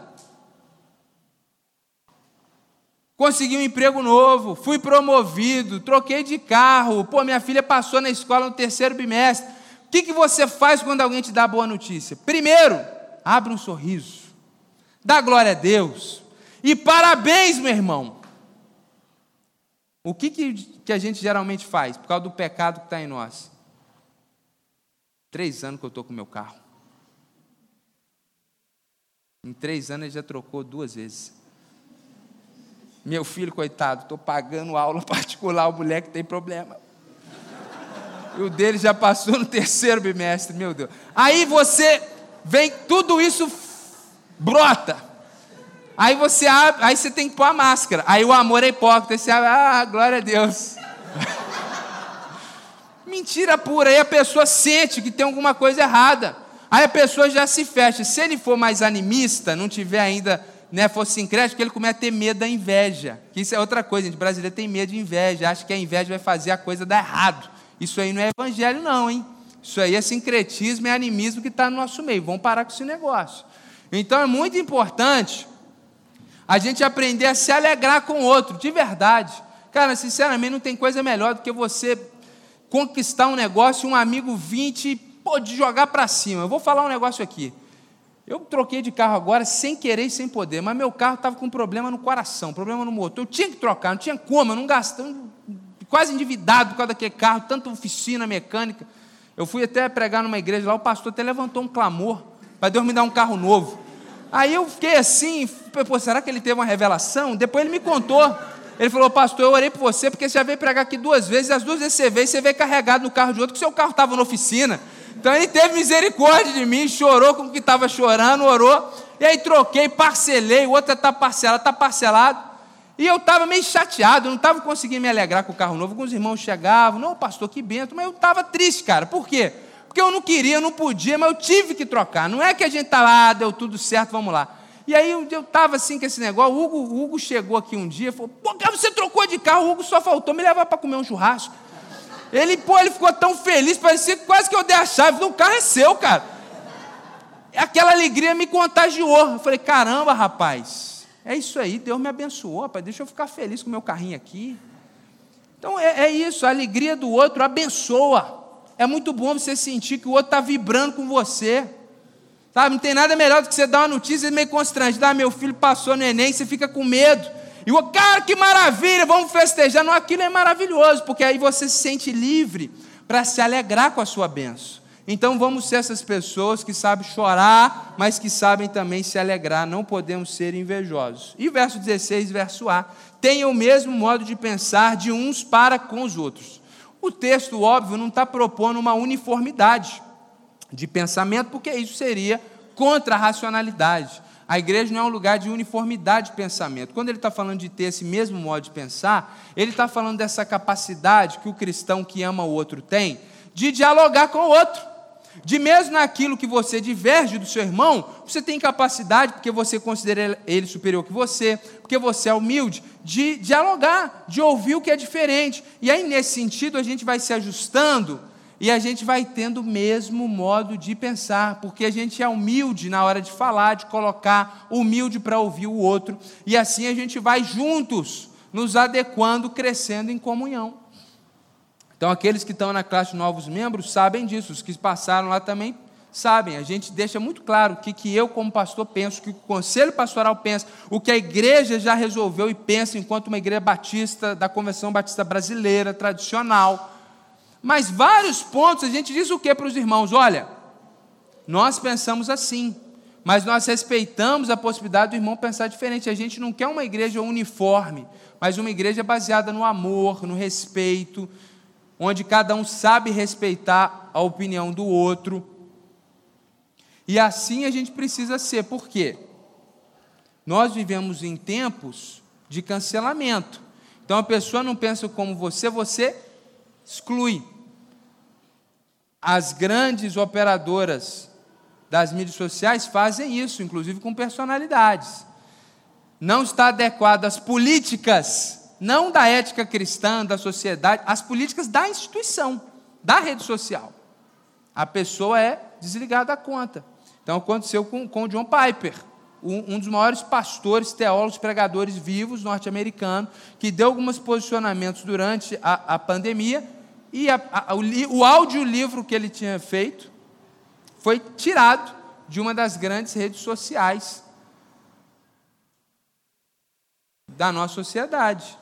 Consegui um emprego novo, fui promovido, troquei de carro. Pô, minha filha passou na escola no terceiro bimestre. O que, que você faz quando alguém te dá boa notícia? Primeiro, abre um sorriso. Dá glória a Deus. E parabéns, meu irmão. O que, que, que a gente geralmente faz por causa do pecado que está em nós? Três anos que eu estou com meu carro. Em três anos ele já trocou duas vezes. Meu filho, coitado, estou pagando aula [laughs] particular, o moleque tem problema. E o dele já passou no terceiro bimestre, meu Deus. Aí você vem, tudo isso brota. Aí você abre, aí você tem que pôr a máscara. Aí o amor é hipócrita, você abre, ah, glória a Deus. [laughs] Mentira pura, aí a pessoa sente que tem alguma coisa errada. Aí a pessoa já se fecha. Se ele for mais animista, não tiver ainda, né, for sincrético, ele começa a ter medo da inveja. Que isso é outra coisa, gente. Brasileiro tem medo de inveja, acha que a inveja vai fazer a coisa dar errado. Isso aí não é evangelho, não, hein? Isso aí é sincretismo, é animismo que está no nosso meio. Vamos parar com esse negócio. Então é muito importante a gente aprender a se alegrar com o outro, de verdade. Cara, sinceramente, não tem coisa melhor do que você conquistar um negócio e um amigo 20 pode jogar para cima. Eu vou falar um negócio aqui. Eu troquei de carro agora sem querer e sem poder, mas meu carro estava com problema no coração, problema no motor. Eu tinha que trocar, não tinha como, eu não gastando, quase endividado por causa daquele carro, tanta oficina mecânica. Eu fui até pregar numa igreja lá, o pastor até levantou um clamor para Deus me dar um carro novo. Aí eu fiquei assim, pô, será que ele teve uma revelação? Depois ele me contou. Ele falou, pastor, eu orei por você, porque você já veio pregar aqui duas vezes, e as duas vezes você veio, você veio carregado no carro de outro, que seu carro estava na oficina. Então ele teve misericórdia de mim, chorou com o que estava chorando, orou, e aí troquei, parcelei, o outro está parcelado, está parcelado. E eu estava meio chateado, não estava conseguindo me alegrar com o carro novo. Alguns irmãos chegavam, não, pastor, que bento, mas eu estava triste, cara. Por quê? Porque eu não queria, eu não podia, mas eu tive que trocar. Não é que a gente está lá, ah, deu tudo certo, vamos lá. E aí eu estava assim com esse negócio, o Hugo, o Hugo chegou aqui um dia e falou, pô, cara, você trocou de carro, o Hugo só faltou me levar para comer um churrasco. Ele, pô, ele ficou tão feliz, parecia quase que eu dei a chave. O carro é seu, cara. Aquela alegria me contagiou. Eu falei, caramba, rapaz, é isso aí, Deus me abençoou, rapaz, deixa eu ficar feliz com o meu carrinho aqui. Então é, é isso, a alegria do outro abençoa. É muito bom você sentir que o outro está vibrando com você. Sabe, não tem nada melhor do que você dar uma notícia meio constrangida. Ah, meu filho passou no Enem, você fica com medo. E o cara, que maravilha, vamos festejar. Não, aquilo é maravilhoso, porque aí você se sente livre para se alegrar com a sua benção. Então vamos ser essas pessoas que sabem chorar, mas que sabem também se alegrar, não podemos ser invejosos. E verso 16, verso A, tenham o mesmo modo de pensar de uns para com os outros. O texto, óbvio, não está propondo uma uniformidade de pensamento, porque isso seria contra a racionalidade. A igreja não é um lugar de uniformidade de pensamento. Quando ele está falando de ter esse mesmo modo de pensar, ele está falando dessa capacidade que o cristão que ama o outro tem de dialogar com o outro. De mesmo naquilo que você diverge do seu irmão, você tem capacidade, porque você considera ele superior que você, porque você é humilde, de dialogar, de ouvir o que é diferente. E aí, nesse sentido, a gente vai se ajustando e a gente vai tendo o mesmo modo de pensar, porque a gente é humilde na hora de falar, de colocar, humilde para ouvir o outro, e assim a gente vai juntos, nos adequando, crescendo em comunhão. Então, aqueles que estão na classe de novos membros sabem disso, os que passaram lá também sabem. A gente deixa muito claro o que, que eu, como pastor, penso, o que o conselho pastoral pensa, o que a igreja já resolveu e pensa, enquanto uma igreja batista, da Convenção Batista Brasileira, tradicional mas vários pontos a gente diz o que para os irmãos? Olha, nós pensamos assim, mas nós respeitamos a possibilidade do irmão pensar diferente. A gente não quer uma igreja uniforme, mas uma igreja baseada no amor, no respeito, onde cada um sabe respeitar a opinião do outro. E assim a gente precisa ser, por quê? Nós vivemos em tempos de cancelamento. Então a pessoa não pensa como você, você exclui as grandes operadoras das mídias sociais fazem isso, inclusive com personalidades. Não está adequado às políticas, não da ética cristã, da sociedade, as políticas da instituição, da rede social. A pessoa é desligada da conta. Então aconteceu com, com o John Piper, um, dos maiores pastores, teólogos, pregadores vivos norte-americanos, que deu alguns posicionamentos durante a, a pandemia e a, a, o, o audiolivro que ele tinha feito foi tirado de uma das grandes redes sociais. da nossa sociedade.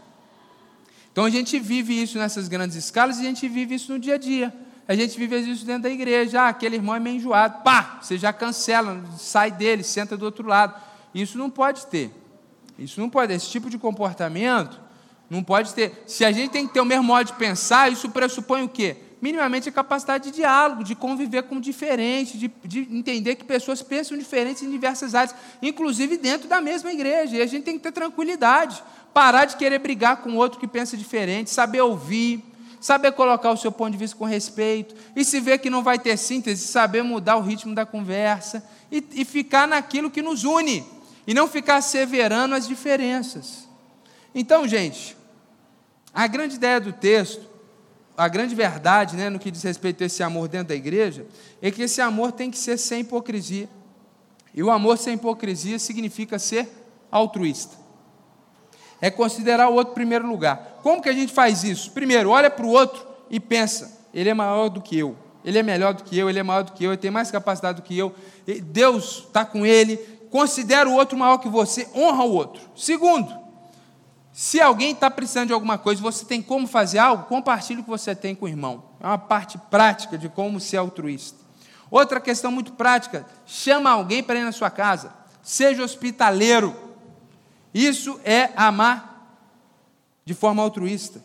Então a gente vive isso nessas grandes escalas e a gente vive isso no dia a dia. A gente vive isso dentro da igreja. Ah, aquele irmão é meio enjoado. Pá, você já cancela, sai dele, senta do outro lado. Isso não pode ter. Isso não pode. Esse tipo de comportamento não pode ter. Se a gente tem que ter o mesmo modo de pensar, isso pressupõe o quê? Minimamente a capacidade de diálogo, de conviver com diferentes, de, de entender que pessoas pensam diferentes em diversas áreas, inclusive dentro da mesma igreja. E a gente tem que ter tranquilidade. Parar de querer brigar com outro que pensa diferente, saber ouvir, saber colocar o seu ponto de vista com respeito, e se ver que não vai ter síntese, saber mudar o ritmo da conversa, e, e ficar naquilo que nos une, e não ficar severando as diferenças. Então, gente, a grande ideia do texto, a grande verdade né, no que diz respeito a esse amor dentro da igreja, é que esse amor tem que ser sem hipocrisia. E o amor sem hipocrisia significa ser altruísta é considerar o outro em primeiro lugar. Como que a gente faz isso? Primeiro, olha para o outro e pensa: ele é maior do que eu, ele é melhor do que eu, ele é maior do que eu, ele tem mais capacidade do que eu, Deus está com ele. Considera o outro maior que você, honra o outro. Segundo, se alguém está precisando de alguma coisa, você tem como fazer algo, compartilhe o que você tem com o irmão. É uma parte prática de como ser altruísta. Outra questão muito prática: chama alguém para ir na sua casa. Seja hospitaleiro. Isso é amar de forma altruísta.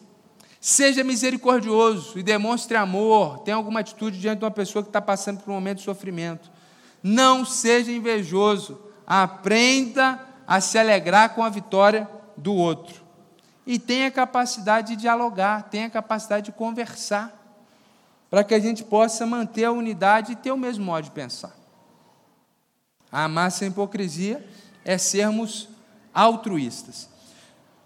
Seja misericordioso e demonstre amor. Tenha alguma atitude diante de uma pessoa que está passando por um momento de sofrimento. Não seja invejoso. Aprenda a se alegrar com a vitória do outro. E tenha capacidade de dialogar, tenha capacidade de conversar, para que a gente possa manter a unidade e ter o mesmo modo de pensar. amar sem hipocrisia é sermos altruístas.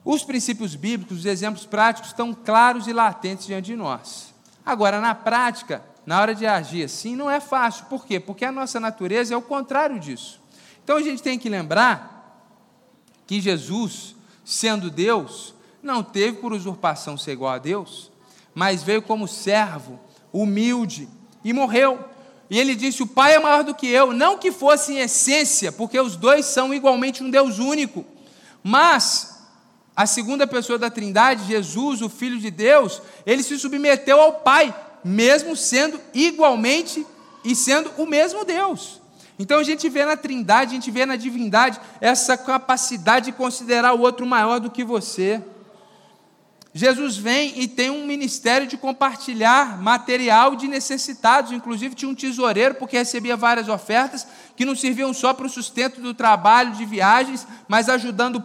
Os princípios bíblicos, os exemplos práticos estão claros e latentes diante de nós. Agora, na prática, na hora de agir assim, não é fácil. Por quê? Porque a nossa natureza é o contrário disso. Então a gente tem que lembrar que Jesus, sendo Deus, não teve por usurpação ser igual a Deus, mas veio como servo, humilde e morreu. E ele disse: O Pai é maior do que eu, não que fosse em essência, porque os dois são igualmente um Deus único mas a segunda pessoa da Trindade, Jesus, o Filho de Deus, ele se submeteu ao Pai, mesmo sendo igualmente e sendo o mesmo Deus. Então a gente vê na Trindade, a gente vê na divindade essa capacidade de considerar o outro maior do que você. Jesus vem e tem um ministério de compartilhar material de necessitados, inclusive tinha um tesoureiro, porque recebia várias ofertas, que não serviam só para o sustento do trabalho, de viagens, mas ajudando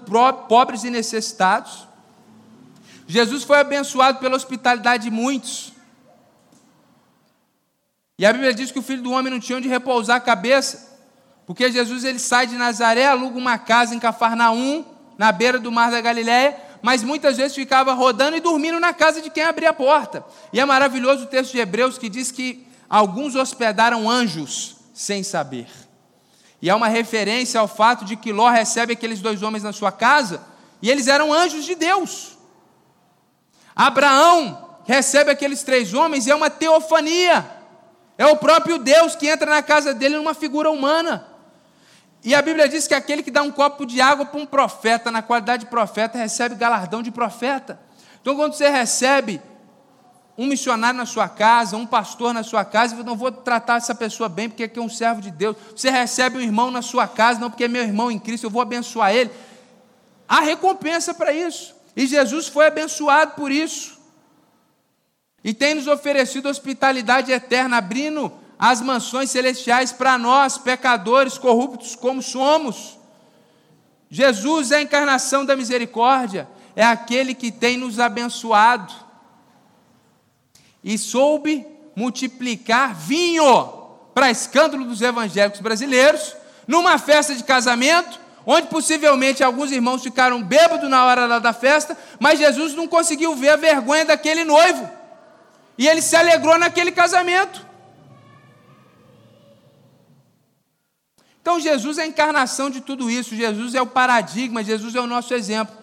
pobres e necessitados. Jesus foi abençoado pela hospitalidade de muitos. E a Bíblia diz que o filho do homem não tinha onde repousar a cabeça, porque Jesus ele sai de Nazaré, aluga uma casa em Cafarnaum, na beira do mar da Galiléia, mas muitas vezes ficava rodando e dormindo na casa de quem abria a porta. E é maravilhoso o texto de Hebreus que diz que alguns hospedaram anjos sem saber. E é uma referência ao fato de que Ló recebe aqueles dois homens na sua casa e eles eram anjos de Deus. Abraão recebe aqueles três homens e é uma teofania. É o próprio Deus que entra na casa dele numa figura humana. E a Bíblia diz que aquele que dá um copo de água para um profeta, na qualidade de profeta, recebe galardão de profeta. Então, quando você recebe um missionário na sua casa, um pastor na sua casa, eu não vou tratar essa pessoa bem porque é um servo de Deus. Você recebe um irmão na sua casa, não porque é meu irmão em Cristo, eu vou abençoar ele. Há recompensa para isso. E Jesus foi abençoado por isso. E tem nos oferecido hospitalidade eterna, abrindo as mansões celestiais para nós, pecadores corruptos como somos. Jesus é a encarnação da misericórdia, é aquele que tem nos abençoado e soube multiplicar vinho para escândalo dos evangélicos brasileiros, numa festa de casamento, onde possivelmente alguns irmãos ficaram bêbados na hora da festa, mas Jesus não conseguiu ver a vergonha daquele noivo, e ele se alegrou naquele casamento. Então Jesus é a encarnação de tudo isso, Jesus é o paradigma, Jesus é o nosso exemplo.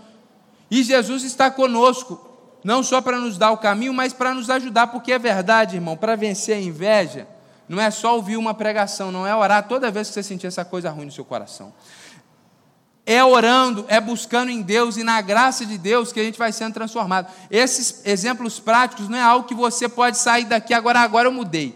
E Jesus está conosco, não só para nos dar o caminho, mas para nos ajudar, porque é verdade, irmão, para vencer a inveja, não é só ouvir uma pregação, não é orar toda vez que você sentir essa coisa ruim no seu coração. É orando, é buscando em Deus e na graça de Deus que a gente vai sendo transformado. Esses exemplos práticos não é algo que você pode sair daqui agora, agora eu mudei.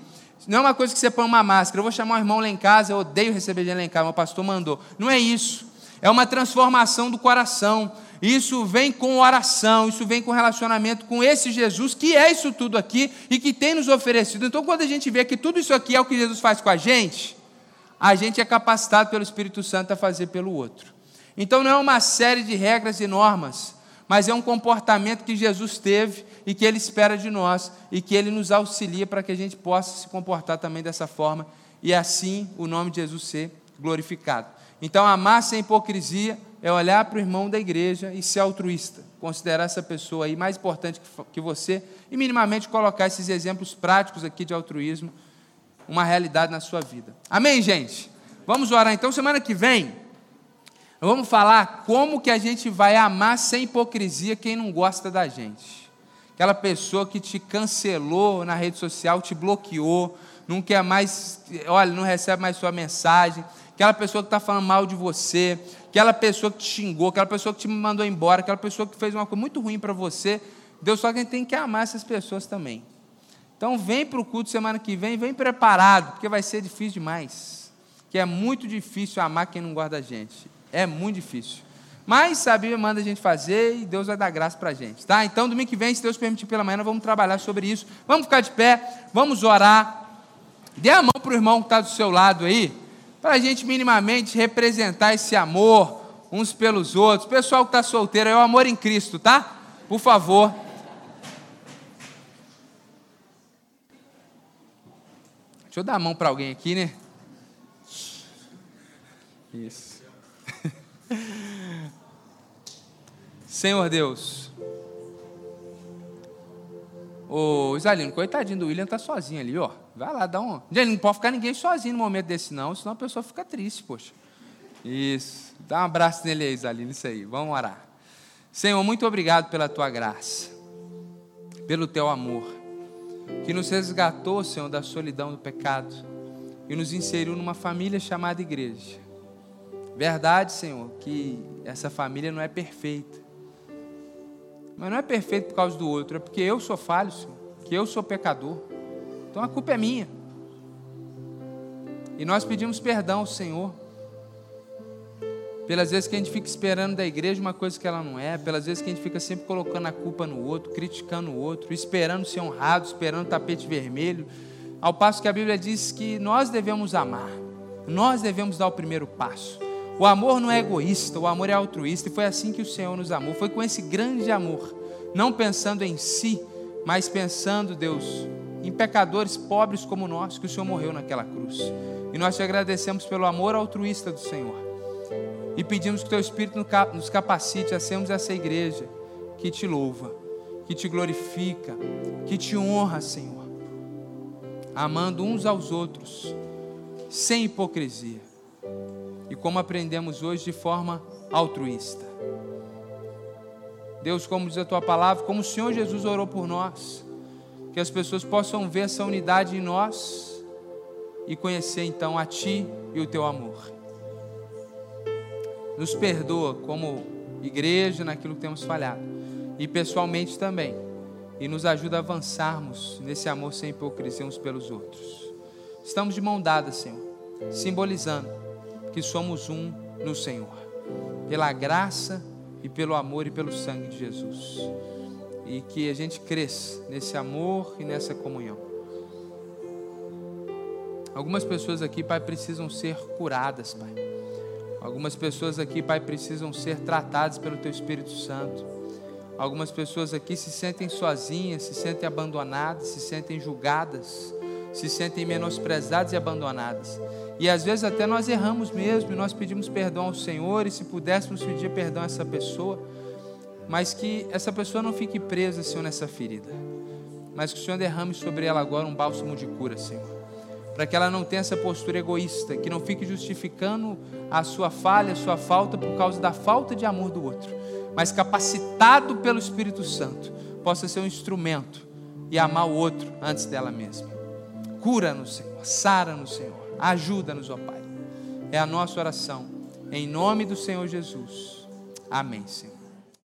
Não é uma coisa que você põe uma máscara. Eu vou chamar o irmão lá em casa, eu odeio receber gente lá em casa, meu pastor mandou. Não é isso. É uma transformação do coração. Isso vem com oração, isso vem com relacionamento com esse Jesus que é isso tudo aqui e que tem nos oferecido. Então, quando a gente vê que tudo isso aqui é o que Jesus faz com a gente, a gente é capacitado pelo Espírito Santo a fazer pelo outro. Então, não é uma série de regras e normas, mas é um comportamento que Jesus teve e que Ele espera de nós e que Ele nos auxilia para que a gente possa se comportar também dessa forma e assim o nome de Jesus ser glorificado. Então, amar sem hipocrisia é olhar para o irmão da igreja e ser altruísta, considerar essa pessoa aí mais importante que você e minimamente colocar esses exemplos práticos aqui de altruísmo, uma realidade na sua vida. Amém, gente? Vamos orar então. Semana que vem, vamos falar como que a gente vai amar sem hipocrisia quem não gosta da gente aquela pessoa que te cancelou na rede social, te bloqueou, não quer mais, olha, não recebe mais sua mensagem, aquela pessoa que está falando mal de você, aquela pessoa que te xingou, aquela pessoa que te mandou embora, aquela pessoa que fez uma coisa muito ruim para você. Deus só que a gente tem que amar essas pessoas também. Então vem para o culto semana que vem, vem preparado, porque vai ser difícil demais. Que é muito difícil amar quem não guarda a gente. É muito difícil. Mas a Bíblia manda a gente fazer e Deus vai dar graça para a gente, tá? Então, domingo que vem, se Deus permitir pela manhã, vamos trabalhar sobre isso. Vamos ficar de pé, vamos orar. Dê a mão para o irmão que está do seu lado aí, para a gente minimamente representar esse amor uns pelos outros. Pessoal que está solteiro, é o amor em Cristo, tá? Por favor. Deixa eu dar a mão para alguém aqui, né? Isso. [laughs] Senhor Deus. Ô, Isalino, coitadinho do William, tá sozinho ali, ó. Vai lá, dá um. Gente, não pode ficar ninguém sozinho no momento desse, não, senão a pessoa fica triste, poxa. Isso. Dá um abraço nele aí, Isalino, isso aí. Vamos orar. Senhor, muito obrigado pela tua graça, pelo teu amor, que nos resgatou, Senhor, da solidão do pecado e nos inseriu numa família chamada igreja. Verdade, Senhor, que essa família não é perfeita, mas não é perfeito por causa do outro, é porque eu sou falho, Senhor, que eu sou pecador. Então a culpa é minha. E nós pedimos perdão ao Senhor. Pelas vezes que a gente fica esperando da igreja uma coisa que ela não é, pelas vezes que a gente fica sempre colocando a culpa no outro, criticando o outro, esperando ser honrado, esperando tapete vermelho, ao passo que a Bíblia diz que nós devemos amar, nós devemos dar o primeiro passo. O amor não é egoísta, o amor é altruísta, e foi assim que o Senhor nos amou. Foi com esse grande amor, não pensando em si, mas pensando, Deus, em pecadores pobres como nós, que o Senhor morreu naquela cruz. E nós te agradecemos pelo amor altruísta do Senhor. E pedimos que o teu Espírito nos capacite a sermos essa igreja que te louva, que te glorifica, que te honra, Senhor, amando uns aos outros, sem hipocrisia e como aprendemos hoje de forma altruísta. Deus, como diz a tua palavra, como o Senhor Jesus orou por nós, que as pessoas possam ver essa unidade em nós e conhecer então a Ti e o Teu amor. Nos perdoa como igreja naquilo que temos falhado e pessoalmente também, e nos ajuda a avançarmos nesse amor sem hipocrisia uns pelos outros. Estamos de mão dada, Senhor, simbolizando que somos um no Senhor, pela graça e pelo amor e pelo sangue de Jesus. E que a gente cresça nesse amor e nessa comunhão. Algumas pessoas aqui, Pai, precisam ser curadas, Pai. Algumas pessoas aqui, Pai, precisam ser tratadas pelo Teu Espírito Santo. Algumas pessoas aqui se sentem sozinhas, se sentem abandonadas, se sentem julgadas, se sentem menosprezadas e abandonadas. E às vezes até nós erramos mesmo, e nós pedimos perdão ao Senhor, e se pudéssemos pedir perdão a essa pessoa, mas que essa pessoa não fique presa, Senhor, nessa ferida, mas que o Senhor derrame sobre ela agora um bálsamo de cura, Senhor, para que ela não tenha essa postura egoísta, que não fique justificando a sua falha, a sua falta por causa da falta de amor do outro, mas capacitado pelo Espírito Santo, possa ser um instrumento e amar o outro antes dela mesma. Cura-nos, Senhor, sara-nos, Senhor Ajuda-nos, ó Pai. É a nossa oração. Em nome do Senhor Jesus. Amém, Senhor.